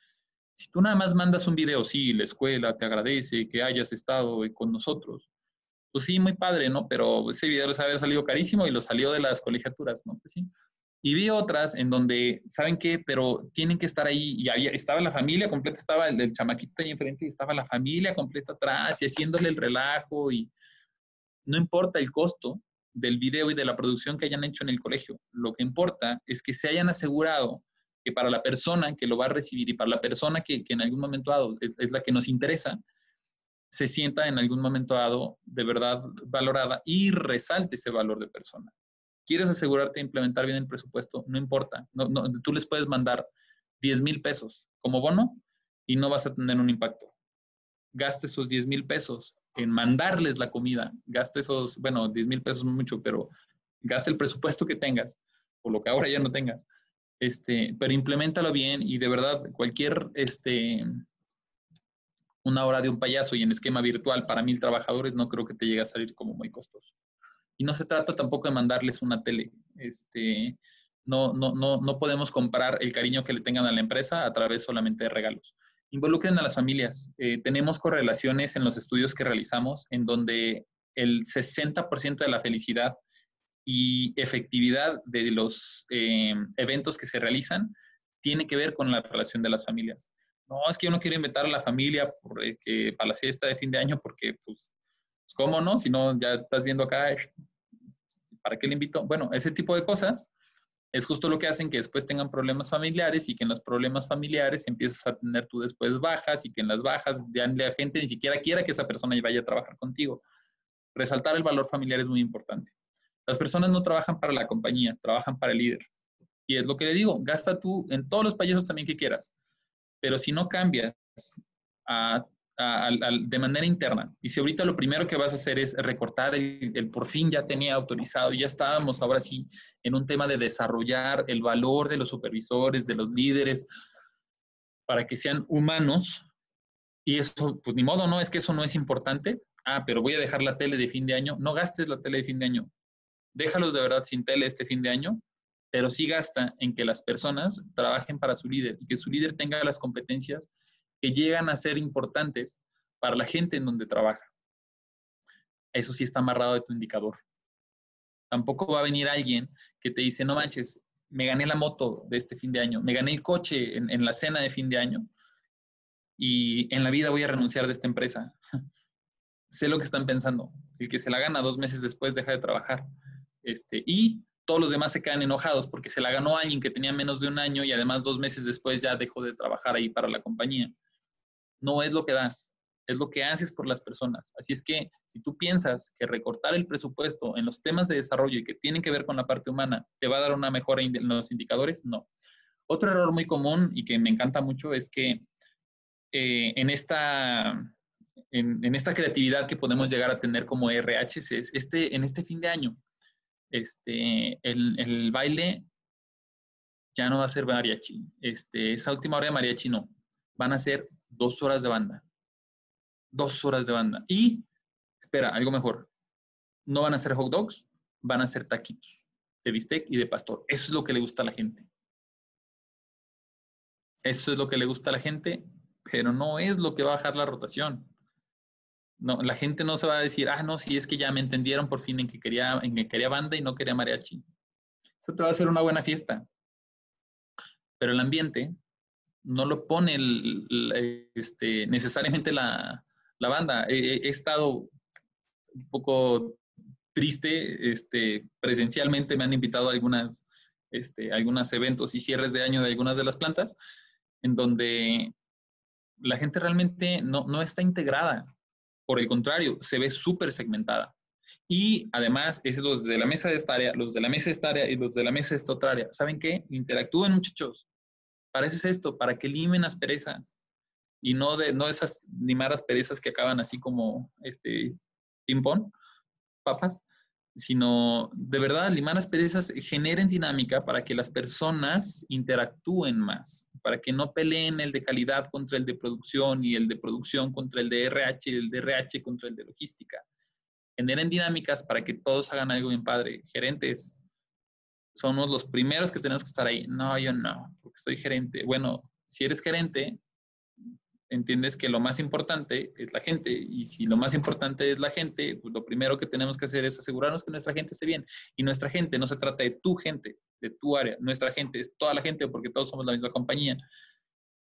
Si tú nada más mandas un video, sí, la escuela te agradece que hayas estado con nosotros, pues sí, muy padre, ¿no? Pero ese video les había salido carísimo y lo salió de las colegiaturas, ¿no? Pues sí. Y vi otras en donde, ¿saben qué? Pero tienen que estar ahí y había, estaba la familia completa, estaba el, el chamaquito ahí enfrente y estaba la familia completa atrás y haciéndole el relajo y no importa el costo del video y de la producción que hayan hecho en el colegio. Lo que importa es que se hayan asegurado que para la persona que lo va a recibir y para la persona que, en algún momento dado es la que nos interesa, se sienta en algún momento dado de verdad valorada y resalte ese valor de persona. ¿Quieres asegurarte de implementar bien el presupuesto? No importa. Tú les puedes mandar 10 mil pesos como bono y no vas a tener un impacto. Gaste esos 10 mil pesos en mandarles la comida. Gaste esos, bueno, 10 mil pesos mucho, pero gaste el presupuesto que tengas, o lo que ahora ya no tengas. Este, pero implementalo bien y de verdad cualquier este, una hora de un payaso y en esquema virtual para mil trabajadores, no creo que te llegue a salir como muy costoso. Y no se trata tampoco de mandarles una tele. Este, no, no, no, no podemos comparar el cariño que le tengan a la empresa a través solamente de regalos. Involucren a las familias. Eh, tenemos correlaciones en los estudios que realizamos en donde el 60% de la felicidad y efectividad de los eh, eventos que se realizan tiene que ver con la relación de las familias no, es que yo no quiero invitar a la familia porque, para la fiesta de fin de año porque, pues, pues, ¿cómo no? Si no, ya estás viendo acá, ¿para qué le invito? Bueno, ese tipo de cosas es justo lo que hacen que después tengan problemas familiares y que en los problemas familiares empiezas a tener tú después bajas y que en las bajas ya la gente ni siquiera quiera que esa persona vaya a trabajar contigo. Resaltar el valor familiar es muy importante. Las personas no trabajan para la compañía, trabajan para el líder. Y es lo que le digo, gasta tú en todos los payasos también que quieras. Pero si no cambias de manera interna, y si ahorita lo primero que vas a hacer es recortar el, por fin ya tenía autorizado, ya estábamos ahora sí en un tema de desarrollar el valor de los supervisores, de los líderes, para que sean humanos, y eso, pues ni modo, ¿no? Es que eso no es importante. Ah, pero voy a dejar la tele de fin de año. No gastes la tele de fin de año. Déjalos de verdad sin tele este fin de año pero sí gasta en que las personas trabajen para su líder y que su líder tenga las competencias que llegan a ser importantes para la gente en donde trabaja. Eso sí está amarrado de tu indicador. Tampoco va a venir alguien que te dice, no manches, me gané la moto de este fin de año, me gané el coche en, en la cena de fin de año y en la vida voy a renunciar de esta empresa. sé lo que están pensando. El que se la gana dos meses después deja de trabajar. Este, y todos los demás se quedan enojados porque se la ganó alguien que tenía menos de un año y además dos meses después ya dejó de trabajar ahí para la compañía. No es lo que das, es lo que haces por las personas. Así es que si tú piensas que recortar el presupuesto en los temas de desarrollo y que tienen que ver con la parte humana te va a dar una mejora en los indicadores, no. Otro error muy común y que me encanta mucho es que eh, en, esta, en, esta creatividad que podemos llegar a tener como RH es este, en este fin de año este, el, el, baile ya no va a ser mariachi. Este, esa última hora de mariachi no. Van a ser dos horas de banda. Dos horas de banda. Y, espera, algo mejor. No van a ser hot dogs, van a ser taquitos de bistec y de pastor. Eso es lo que le gusta a la gente. Eso es lo que le gusta a la gente, pero no es lo que va a bajar la rotación. La gente no se va a decir, ah, no, sí, es que ya me entendieron por fin en que quería, en que quería banda y no quería mariachi. Eso te va a hacer una buena fiesta. Pero el ambiente no lo pone este, necesariamente la, banda. He, estado un poco triste, este, presencialmente me han invitado a algunas este, algunos eventos y cierres de año de algunas de las plantas, en donde la gente realmente no, no está integrada. Por el contrario, se ve súper segmentada. Y además, es los de la mesa de esta área, los de la mesa de esta área y los de la mesa de esta otra área. ¿Saben qué? Interactúen, muchachos. Para eso es esto, para que limen asperezas. Y no, de, no esas limar asperezas que acaban así como este ping-pong, papas, sino de verdad limar asperezas generen dinámica para que las personas interactúen más, para que no peleen el de calidad contra el de producción y el de producción contra el de RH y el de RH contra el de logística generen dinámicas para que todos hagan algo bien padre. Gerentes, somos los primeros que tenemos que estar ahí. No, yo no, porque soy gerente. Bueno, si eres gerente, entiendes que lo más importante es la gente. Y si lo más importante es la gente, pues lo primero que tenemos que hacer es asegurarnos que nuestra gente esté bien. Y nuestra gente no se trata de tu gente, de tu área. Nuestra gente es toda la gente porque todos somos la misma compañía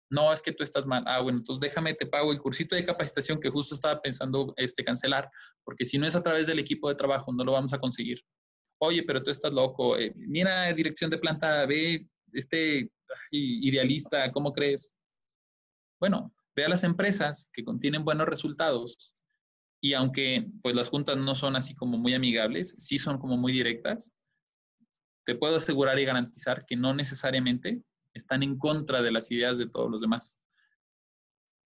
no, es que tú estás mal. Ah, bueno, entonces déjame, te pago el cursito de capacitación que justo estaba pensando este, cancelar, porque si no es a través del equipo de trabajo, no lo vamos a conseguir. Oye, pero tú estás loco. Eh, mira, dirección de planta, ve, este idealista, ¿cómo crees? Bueno, ve a las empresas que contienen buenos resultados y aunque pues las juntas no son así como muy amigables, sí son como muy directas, te puedo asegurar y garantizar que no necesariamente están en contra de las ideas de todos los demás.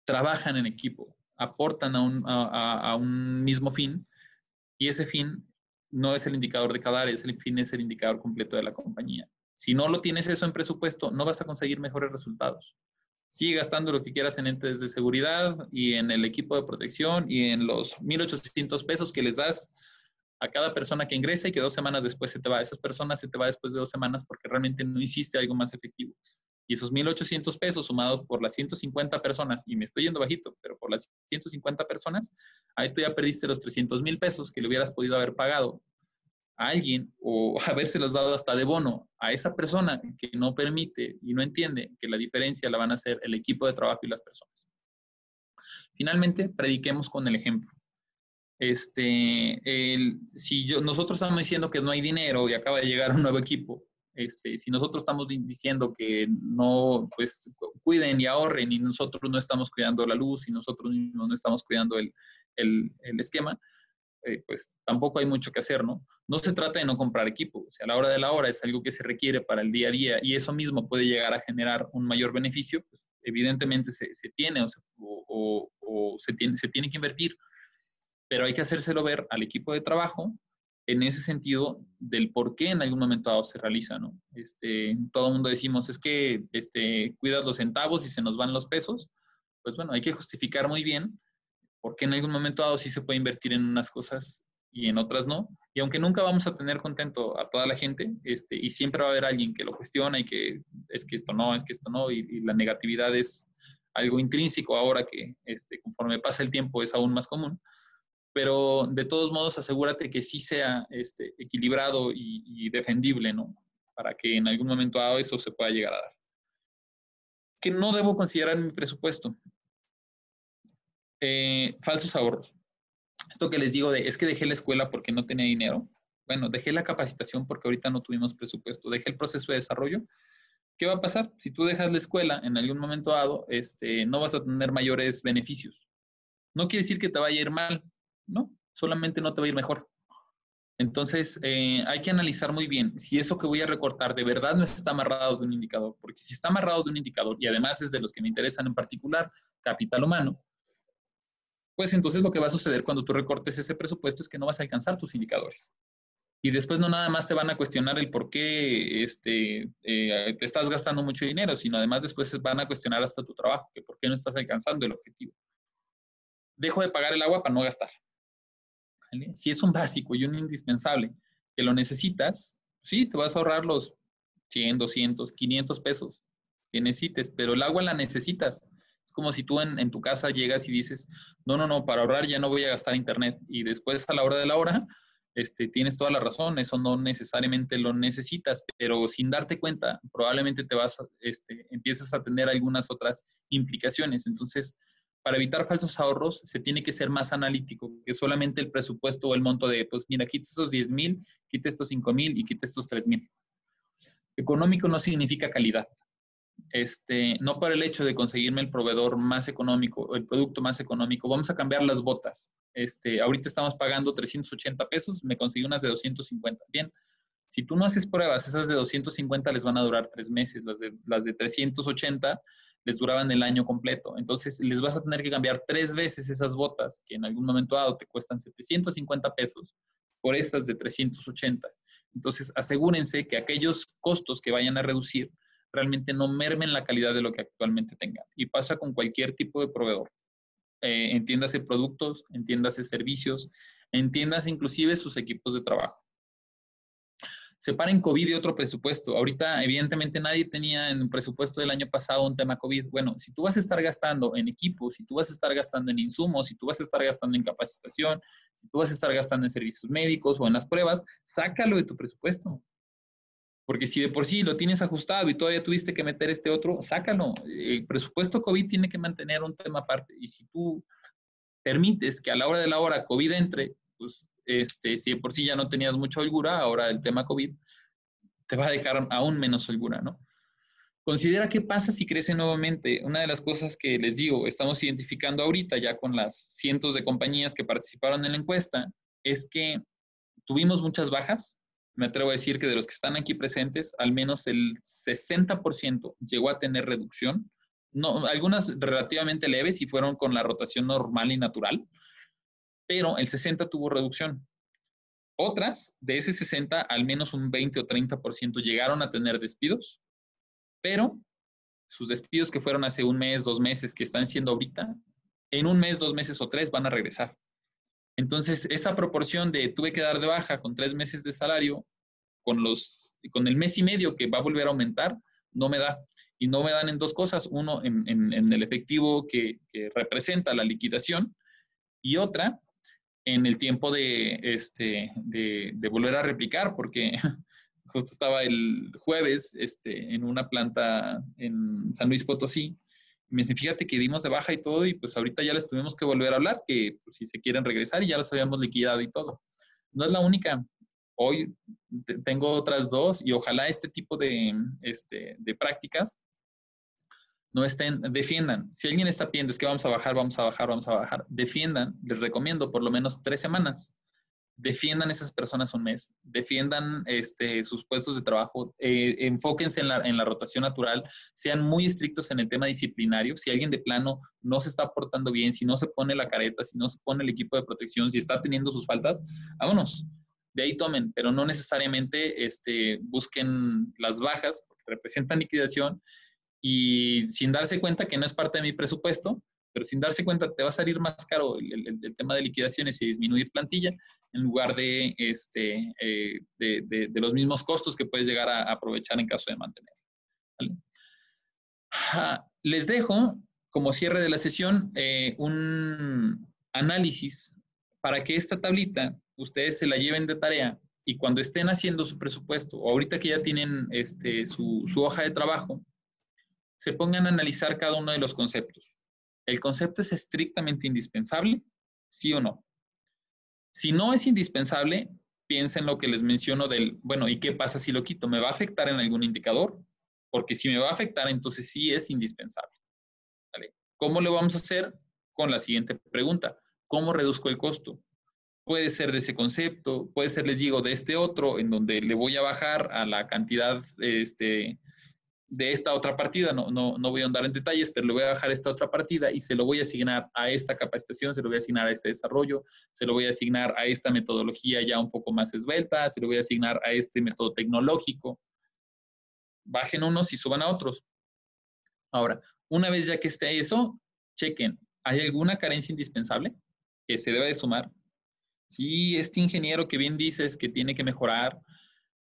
Trabajan en equipo, aportan a un, mismo fin y ese fin no es el indicador de cada área, es el fin es el indicador completo de la compañía. Si no lo tienes eso en presupuesto, no vas a conseguir mejores resultados. Sigue gastando lo que quieras en entes de seguridad y en el equipo de protección y en los 1.800 pesos que les das a cada persona que ingresa y que dos semanas después se te va. Esas personas se te va después de dos semanas porque realmente no hiciste algo más efectivo. Y esos 1.800 pesos sumados por las 150 personas, y me estoy yendo bajito, pero por las 150 personas, ahí tú ya perdiste los 300 mil pesos que le hubieras podido haber pagado a alguien o habérselos dado hasta de bono a esa persona que no permite y no entiende que la diferencia la van a hacer el equipo de trabajo y las personas. Finalmente, prediquemos con el ejemplo este, el, si nosotros estamos diciendo que no hay dinero y acaba de llegar un nuevo equipo, este, si nosotros estamos diciendo que no, pues cuiden y ahorren y nosotros no estamos cuidando la luz y nosotros no estamos cuidando el, el, el esquema, eh, pues tampoco hay mucho que hacer, ¿no? No se trata de no comprar equipo, o sea, a la hora de la hora es algo que se requiere para el día a día y eso mismo puede llegar a generar un mayor beneficio, pues evidentemente se, se tiene o, o, o se, tiene, se tiene que invertir pero hay que hacérselo ver al equipo de trabajo en ese sentido del por qué en algún momento dado se realiza, ¿no? Este, todo el mundo decimos, es que este, cuidas los centavos y se nos van los pesos. Pues bueno, hay que justificar muy bien por qué en algún momento dado sí se puede invertir en unas cosas y en otras no. Y aunque nunca vamos a tener contento a toda la gente, este, y siempre va a haber alguien que lo cuestiona y que es que esto no, es que esto no, y, y la negatividad es algo intrínseco ahora que este, conforme pasa el tiempo es aún más común, pero de todos modos asegúrate que sí sea este, equilibrado y, defendible, ¿no? Para que en algún momento dado eso se pueda llegar a dar. ¿Qué no debo considerar mi presupuesto? Eh, falsos ahorros. Esto que les digo de, es que dejé la escuela porque no tenía dinero. Bueno, dejé la capacitación porque ahorita no tuvimos presupuesto. Dejé el proceso de desarrollo. ¿Qué va a pasar? Si tú dejas la escuela en algún momento dado, este, no vas a tener mayores beneficios. No quiere decir que te vaya a ir mal, no, solamente no te va a ir mejor. Entonces, eh, hay que analizar muy bien si eso que voy a recortar de verdad no está amarrado de un indicador, porque si está amarrado de un indicador y además es de los que me interesan en particular, capital humano, pues entonces lo que va a suceder cuando tú recortes ese presupuesto es que no vas a alcanzar tus indicadores. Y después no nada más te van a cuestionar el por qué este, eh, te estás gastando mucho dinero, sino además después van a cuestionar hasta tu trabajo, que por qué no estás alcanzando el objetivo. Dejo de pagar el agua para no gastar. Si es un básico y un indispensable que lo necesitas, sí, te vas a ahorrar los 100, 200, 500 pesos que necesites, pero el agua la necesitas. Es como si tú en, tu casa llegas y dices, no, no, no, para ahorrar ya no voy a gastar internet. Y después a la hora de la hora, este, tienes toda la razón, eso no necesariamente lo necesitas, pero sin darte cuenta, probablemente te vas, este, empiezas a tener algunas otras implicaciones. Entonces, para evitar falsos ahorros se tiene que ser más analítico que solamente el presupuesto o el monto de, pues mira, quita estos 10 mil, quita estos 5 mil y quita estos 3 mil. Económico no significa calidad. Este, no por el hecho de conseguirme el proveedor más económico, el producto más económico, vamos a cambiar las botas. Este, ahorita estamos pagando 380 pesos, me conseguí unas de 250. Bien, si tú no haces pruebas, esas de 250 les van a durar tres meses, las de, las de 380 les duraban el año completo. Entonces, les vas a tener que cambiar tres veces esas botas, que en algún momento dado te cuestan 750 pesos, por esas de 380. Entonces, asegúrense que aquellos costos que vayan a reducir realmente no mermen la calidad de lo que actualmente tengan. Y pasa con cualquier tipo de proveedor. Eh, entiéndase productos, entiéndase servicios, entiéndase inclusive sus equipos de trabajo separen COVID y otro presupuesto. Ahorita, evidentemente, nadie tenía en el presupuesto del año pasado un tema COVID. Bueno, si tú vas a estar gastando en equipos, si tú vas a estar gastando en insumos, si tú vas a estar gastando en capacitación, si tú vas a estar gastando en servicios médicos o en las pruebas, sácalo de tu presupuesto. Porque si de por sí lo tienes ajustado y todavía tuviste que meter este otro, sácalo. El presupuesto COVID tiene que mantener un tema aparte. Y si tú permites que a la hora de la hora COVID entre, pues este, si de por sí ya no tenías mucha holgura, ahora el tema COVID te va a dejar aún menos holgura, ¿no? Considera qué pasa si crece nuevamente. Una de las cosas que les digo, estamos identificando ahorita ya con las cientos de compañías que participaron en la encuesta, es que tuvimos muchas bajas. Me atrevo a decir que de los que están aquí presentes, al menos el 60% llegó a tener reducción. No, algunas relativamente leves y fueron con la rotación normal y natural, pero el 60 tuvo reducción. Otras, de ese 60, al menos un 20 o 30% llegaron a tener despidos, pero sus despidos que fueron hace un mes, dos meses, que están siendo ahorita, en un mes, dos meses o tres van a regresar. Entonces, esa proporción de tuve que dar de baja con tres meses de salario, con, los, con el mes y medio que va a volver a aumentar, no me da. Y no me dan en dos cosas. Uno, en, el efectivo que, representa la liquidación y otra, en el tiempo de, este, de, volver a replicar, porque justo estaba el jueves este, en una planta en San Luis Potosí. Me fíjate que dimos de baja y todo, y pues ahorita ya les tuvimos que volver a hablar, que pues, si se quieren regresar y ya los habíamos liquidado y todo. No es la única. Hoy tengo otras dos y ojalá este tipo de, este, de prácticas no estén, defiendan. Si alguien está pidiendo es que vamos a bajar, vamos a bajar, vamos a bajar, defiendan. Les recomiendo por lo menos tres semanas. Defiendan esas personas un mes, defiendan este, sus puestos de trabajo, eh, enfóquense en la, en la rotación natural, sean muy estrictos en el tema disciplinario. Si alguien de plano no se está portando bien, si no se pone la careta, si no se pone el equipo de protección, si está teniendo sus faltas, vámonos de ahí tomen, pero no necesariamente este, busquen las bajas, porque representan liquidación y sin darse cuenta que no es parte de mi presupuesto, pero sin darse cuenta te va a salir más caro el, tema de liquidaciones y disminuir plantilla en lugar de, este, eh, de, los mismos costos que puedes llegar a, aprovechar en caso de mantener. les dejo como cierre de la sesión eh, un análisis para que esta tablita ustedes se la lleven de tarea y cuando estén haciendo su presupuesto o ahorita que ya tienen este, su, su hoja de trabajo, se pongan a analizar cada uno de los conceptos. ¿El concepto es estrictamente indispensable? ¿Sí o no? Si no es indispensable, piensen en lo que les menciono del, bueno, ¿y qué pasa si lo quito? ¿Me va a afectar en algún indicador? Porque si me va a afectar, entonces sí es indispensable. ¿Cómo lo vamos a hacer? Con la siguiente pregunta. ¿Cómo reduzco el costo? Puede ser de ese concepto, puede ser, les digo, de este otro, en donde le voy a bajar a la cantidad este, de esta otra partida, no, no, no voy a andar en detalles, pero le voy a bajar esta otra partida y se lo voy a asignar a esta capacitación, se lo voy a asignar a este desarrollo, se lo voy a asignar a esta metodología ya un poco más esbelta, se lo voy a asignar a este método tecnológico. Bajen unos y suban a otros. Ahora, una vez ya que esté eso, chequen, ¿hay alguna carencia indispensable que se debe de sumar? Si este ingeniero que bien dices que tiene que mejorar,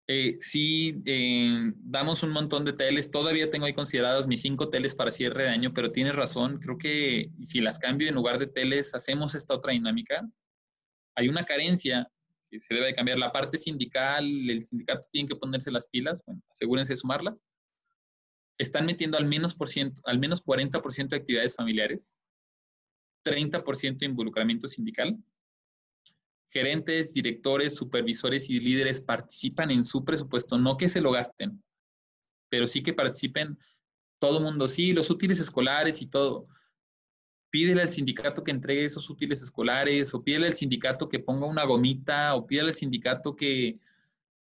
eh, sí, eh, damos un montón de teles. Todavía tengo ahí consideradas mis cinco teles para cierre de año, pero tienes razón. Creo que si las cambio en lugar de teles, hacemos esta otra dinámica. Hay una carencia que se debe de cambiar. La parte sindical, el sindicato tiene que ponerse las pilas. Bueno, asegúrense de sumarlas. Están metiendo al menos, por ciento, al menos 40% de actividades familiares, 30% de involucramiento sindical gerentes, directores, supervisores y líderes participan en su presupuesto, no que se lo gasten, pero sí que participen todo el mundo, sí, los útiles escolares y todo. Pídele al sindicato que entregue esos útiles escolares, o pídele al sindicato que ponga una gomita, o pídele al sindicato que,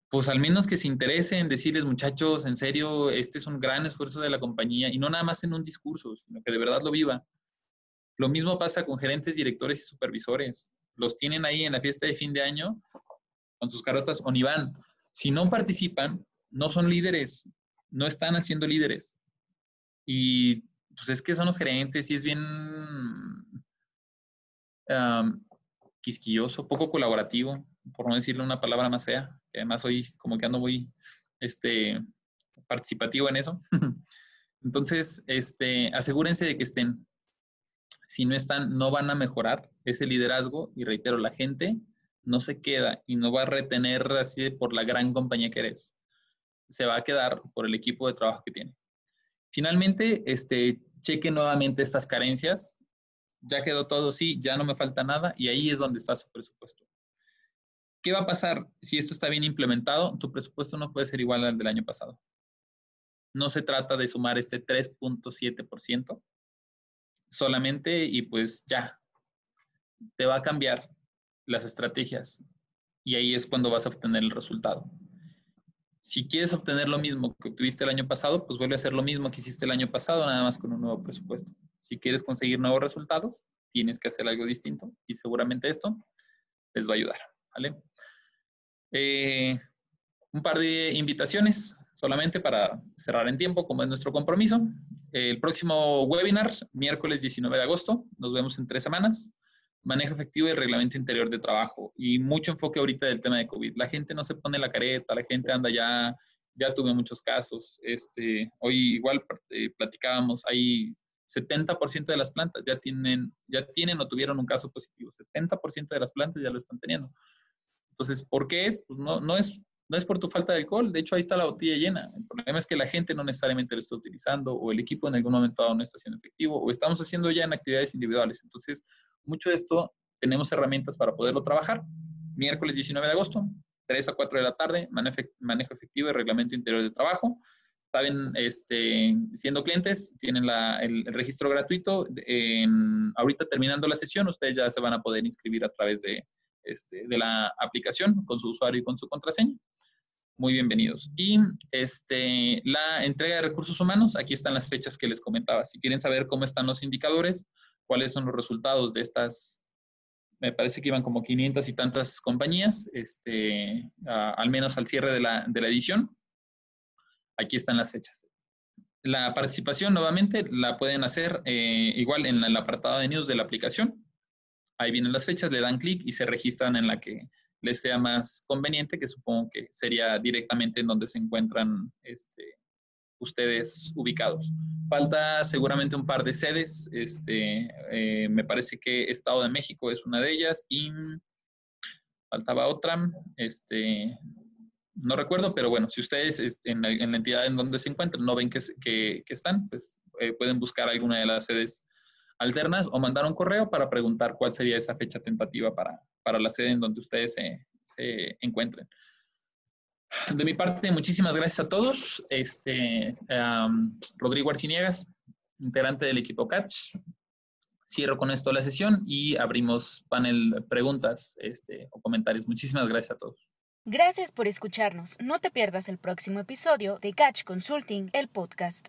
pues al menos que se interese en decirles, muchachos, en serio, este es un gran esfuerzo de la compañía, y no nada más en un discurso, sino que de verdad lo viva. Lo mismo pasa con gerentes, directores y supervisores. Los tienen ahí en la fiesta de fin de año con sus carotas o ni van. Si no participan, no son líderes, no están haciendo líderes. Y pues es que son los gerentes y es bien quisquilloso, poco colaborativo, por no decirle una palabra más fea, además hoy como que ando muy este, participativo en eso. Entonces, este, asegúrense de que estén. Si no están, no van a mejorar ese liderazgo y reitero, la gente no se queda y no va a retener así por la gran compañía que eres. Se va a quedar por el equipo de trabajo que tiene. Finalmente, este, cheque nuevamente estas carencias. Ya quedó todo, sí, ya no me falta nada y ahí es donde está su presupuesto. ¿Qué va a pasar si esto está bien implementado? Tu presupuesto no puede ser igual al del año pasado. No se trata de sumar este 3.7% solamente y pues ya, te va a cambiar las estrategias y ahí es cuando vas a obtener el resultado. Si quieres obtener lo mismo que obtuviste el año pasado, pues vuelve a hacer lo mismo que hiciste el año pasado, nada más con un nuevo presupuesto. Si quieres conseguir nuevos resultados, tienes que hacer algo distinto y seguramente esto les va a ayudar. ¿vale? Eh, un par de invitaciones solamente para cerrar en tiempo, como es nuestro compromiso. El próximo webinar, miércoles 19 de agosto, nos vemos en tres semanas manejo efectivo y reglamento interior de trabajo. Y mucho enfoque ahorita del tema de COVID. La gente no se pone la careta, la gente anda ya, ya tuve muchos casos. Este, hoy igual eh, platicábamos, hay 70% de las plantas ya tienen, ya tienen o tuvieron un caso positivo. 70% de las plantas ya lo están teniendo. Entonces, ¿por qué es? Pues no, no es no es por tu falta de alcohol, de hecho ahí está la botella llena. El problema es que la gente no necesariamente lo está utilizando o el equipo en algún momento dado no está siendo efectivo o estamos haciendo ya en actividades individuales. Entonces, mucho de esto tenemos herramientas para poderlo trabajar. Miércoles 19 de agosto, 3 a 4 de la tarde, manejo efectivo y reglamento interior de trabajo. Saben, este, siendo clientes, tienen el, registro gratuito. ahorita terminando la sesión, ustedes ya se van a poder inscribir a través de, este, de la aplicación con su usuario y con su contraseña. Muy bienvenidos. Y este, la entrega de recursos humanos, aquí están las fechas que les comentaba. Si quieren saber cómo están los indicadores, cuáles son los resultados de estas, me parece que iban como 500 y tantas compañías, este, al menos al cierre de la, de la edición. Aquí están las fechas. La participación, nuevamente, la pueden hacer eh, igual en el apartado de news de la aplicación. Ahí vienen las fechas, le dan clic y se registran en la que les sea más conveniente, que supongo que sería directamente en donde se encuentran este, ustedes ubicados. Falta seguramente un par de sedes. Este, eh, me parece que Estado de México es una de ellas y faltaba otra. Este, no recuerdo, pero bueno, si ustedes este, en, la, entidad en donde se encuentran no ven que, que, están, pues eh, pueden buscar alguna de las sedes alternas o mandar un correo para preguntar cuál sería esa fecha tentativa para, para la sede en donde ustedes se, se encuentren. De mi parte, muchísimas gracias a todos. Este, Rodrigo Arciniegas, integrante del equipo Catch. Cierro con esto la sesión y abrimos panel preguntas este, o comentarios. Muchísimas gracias a todos. Gracias por escucharnos. No te pierdas el próximo episodio de Catch Consulting, el podcast.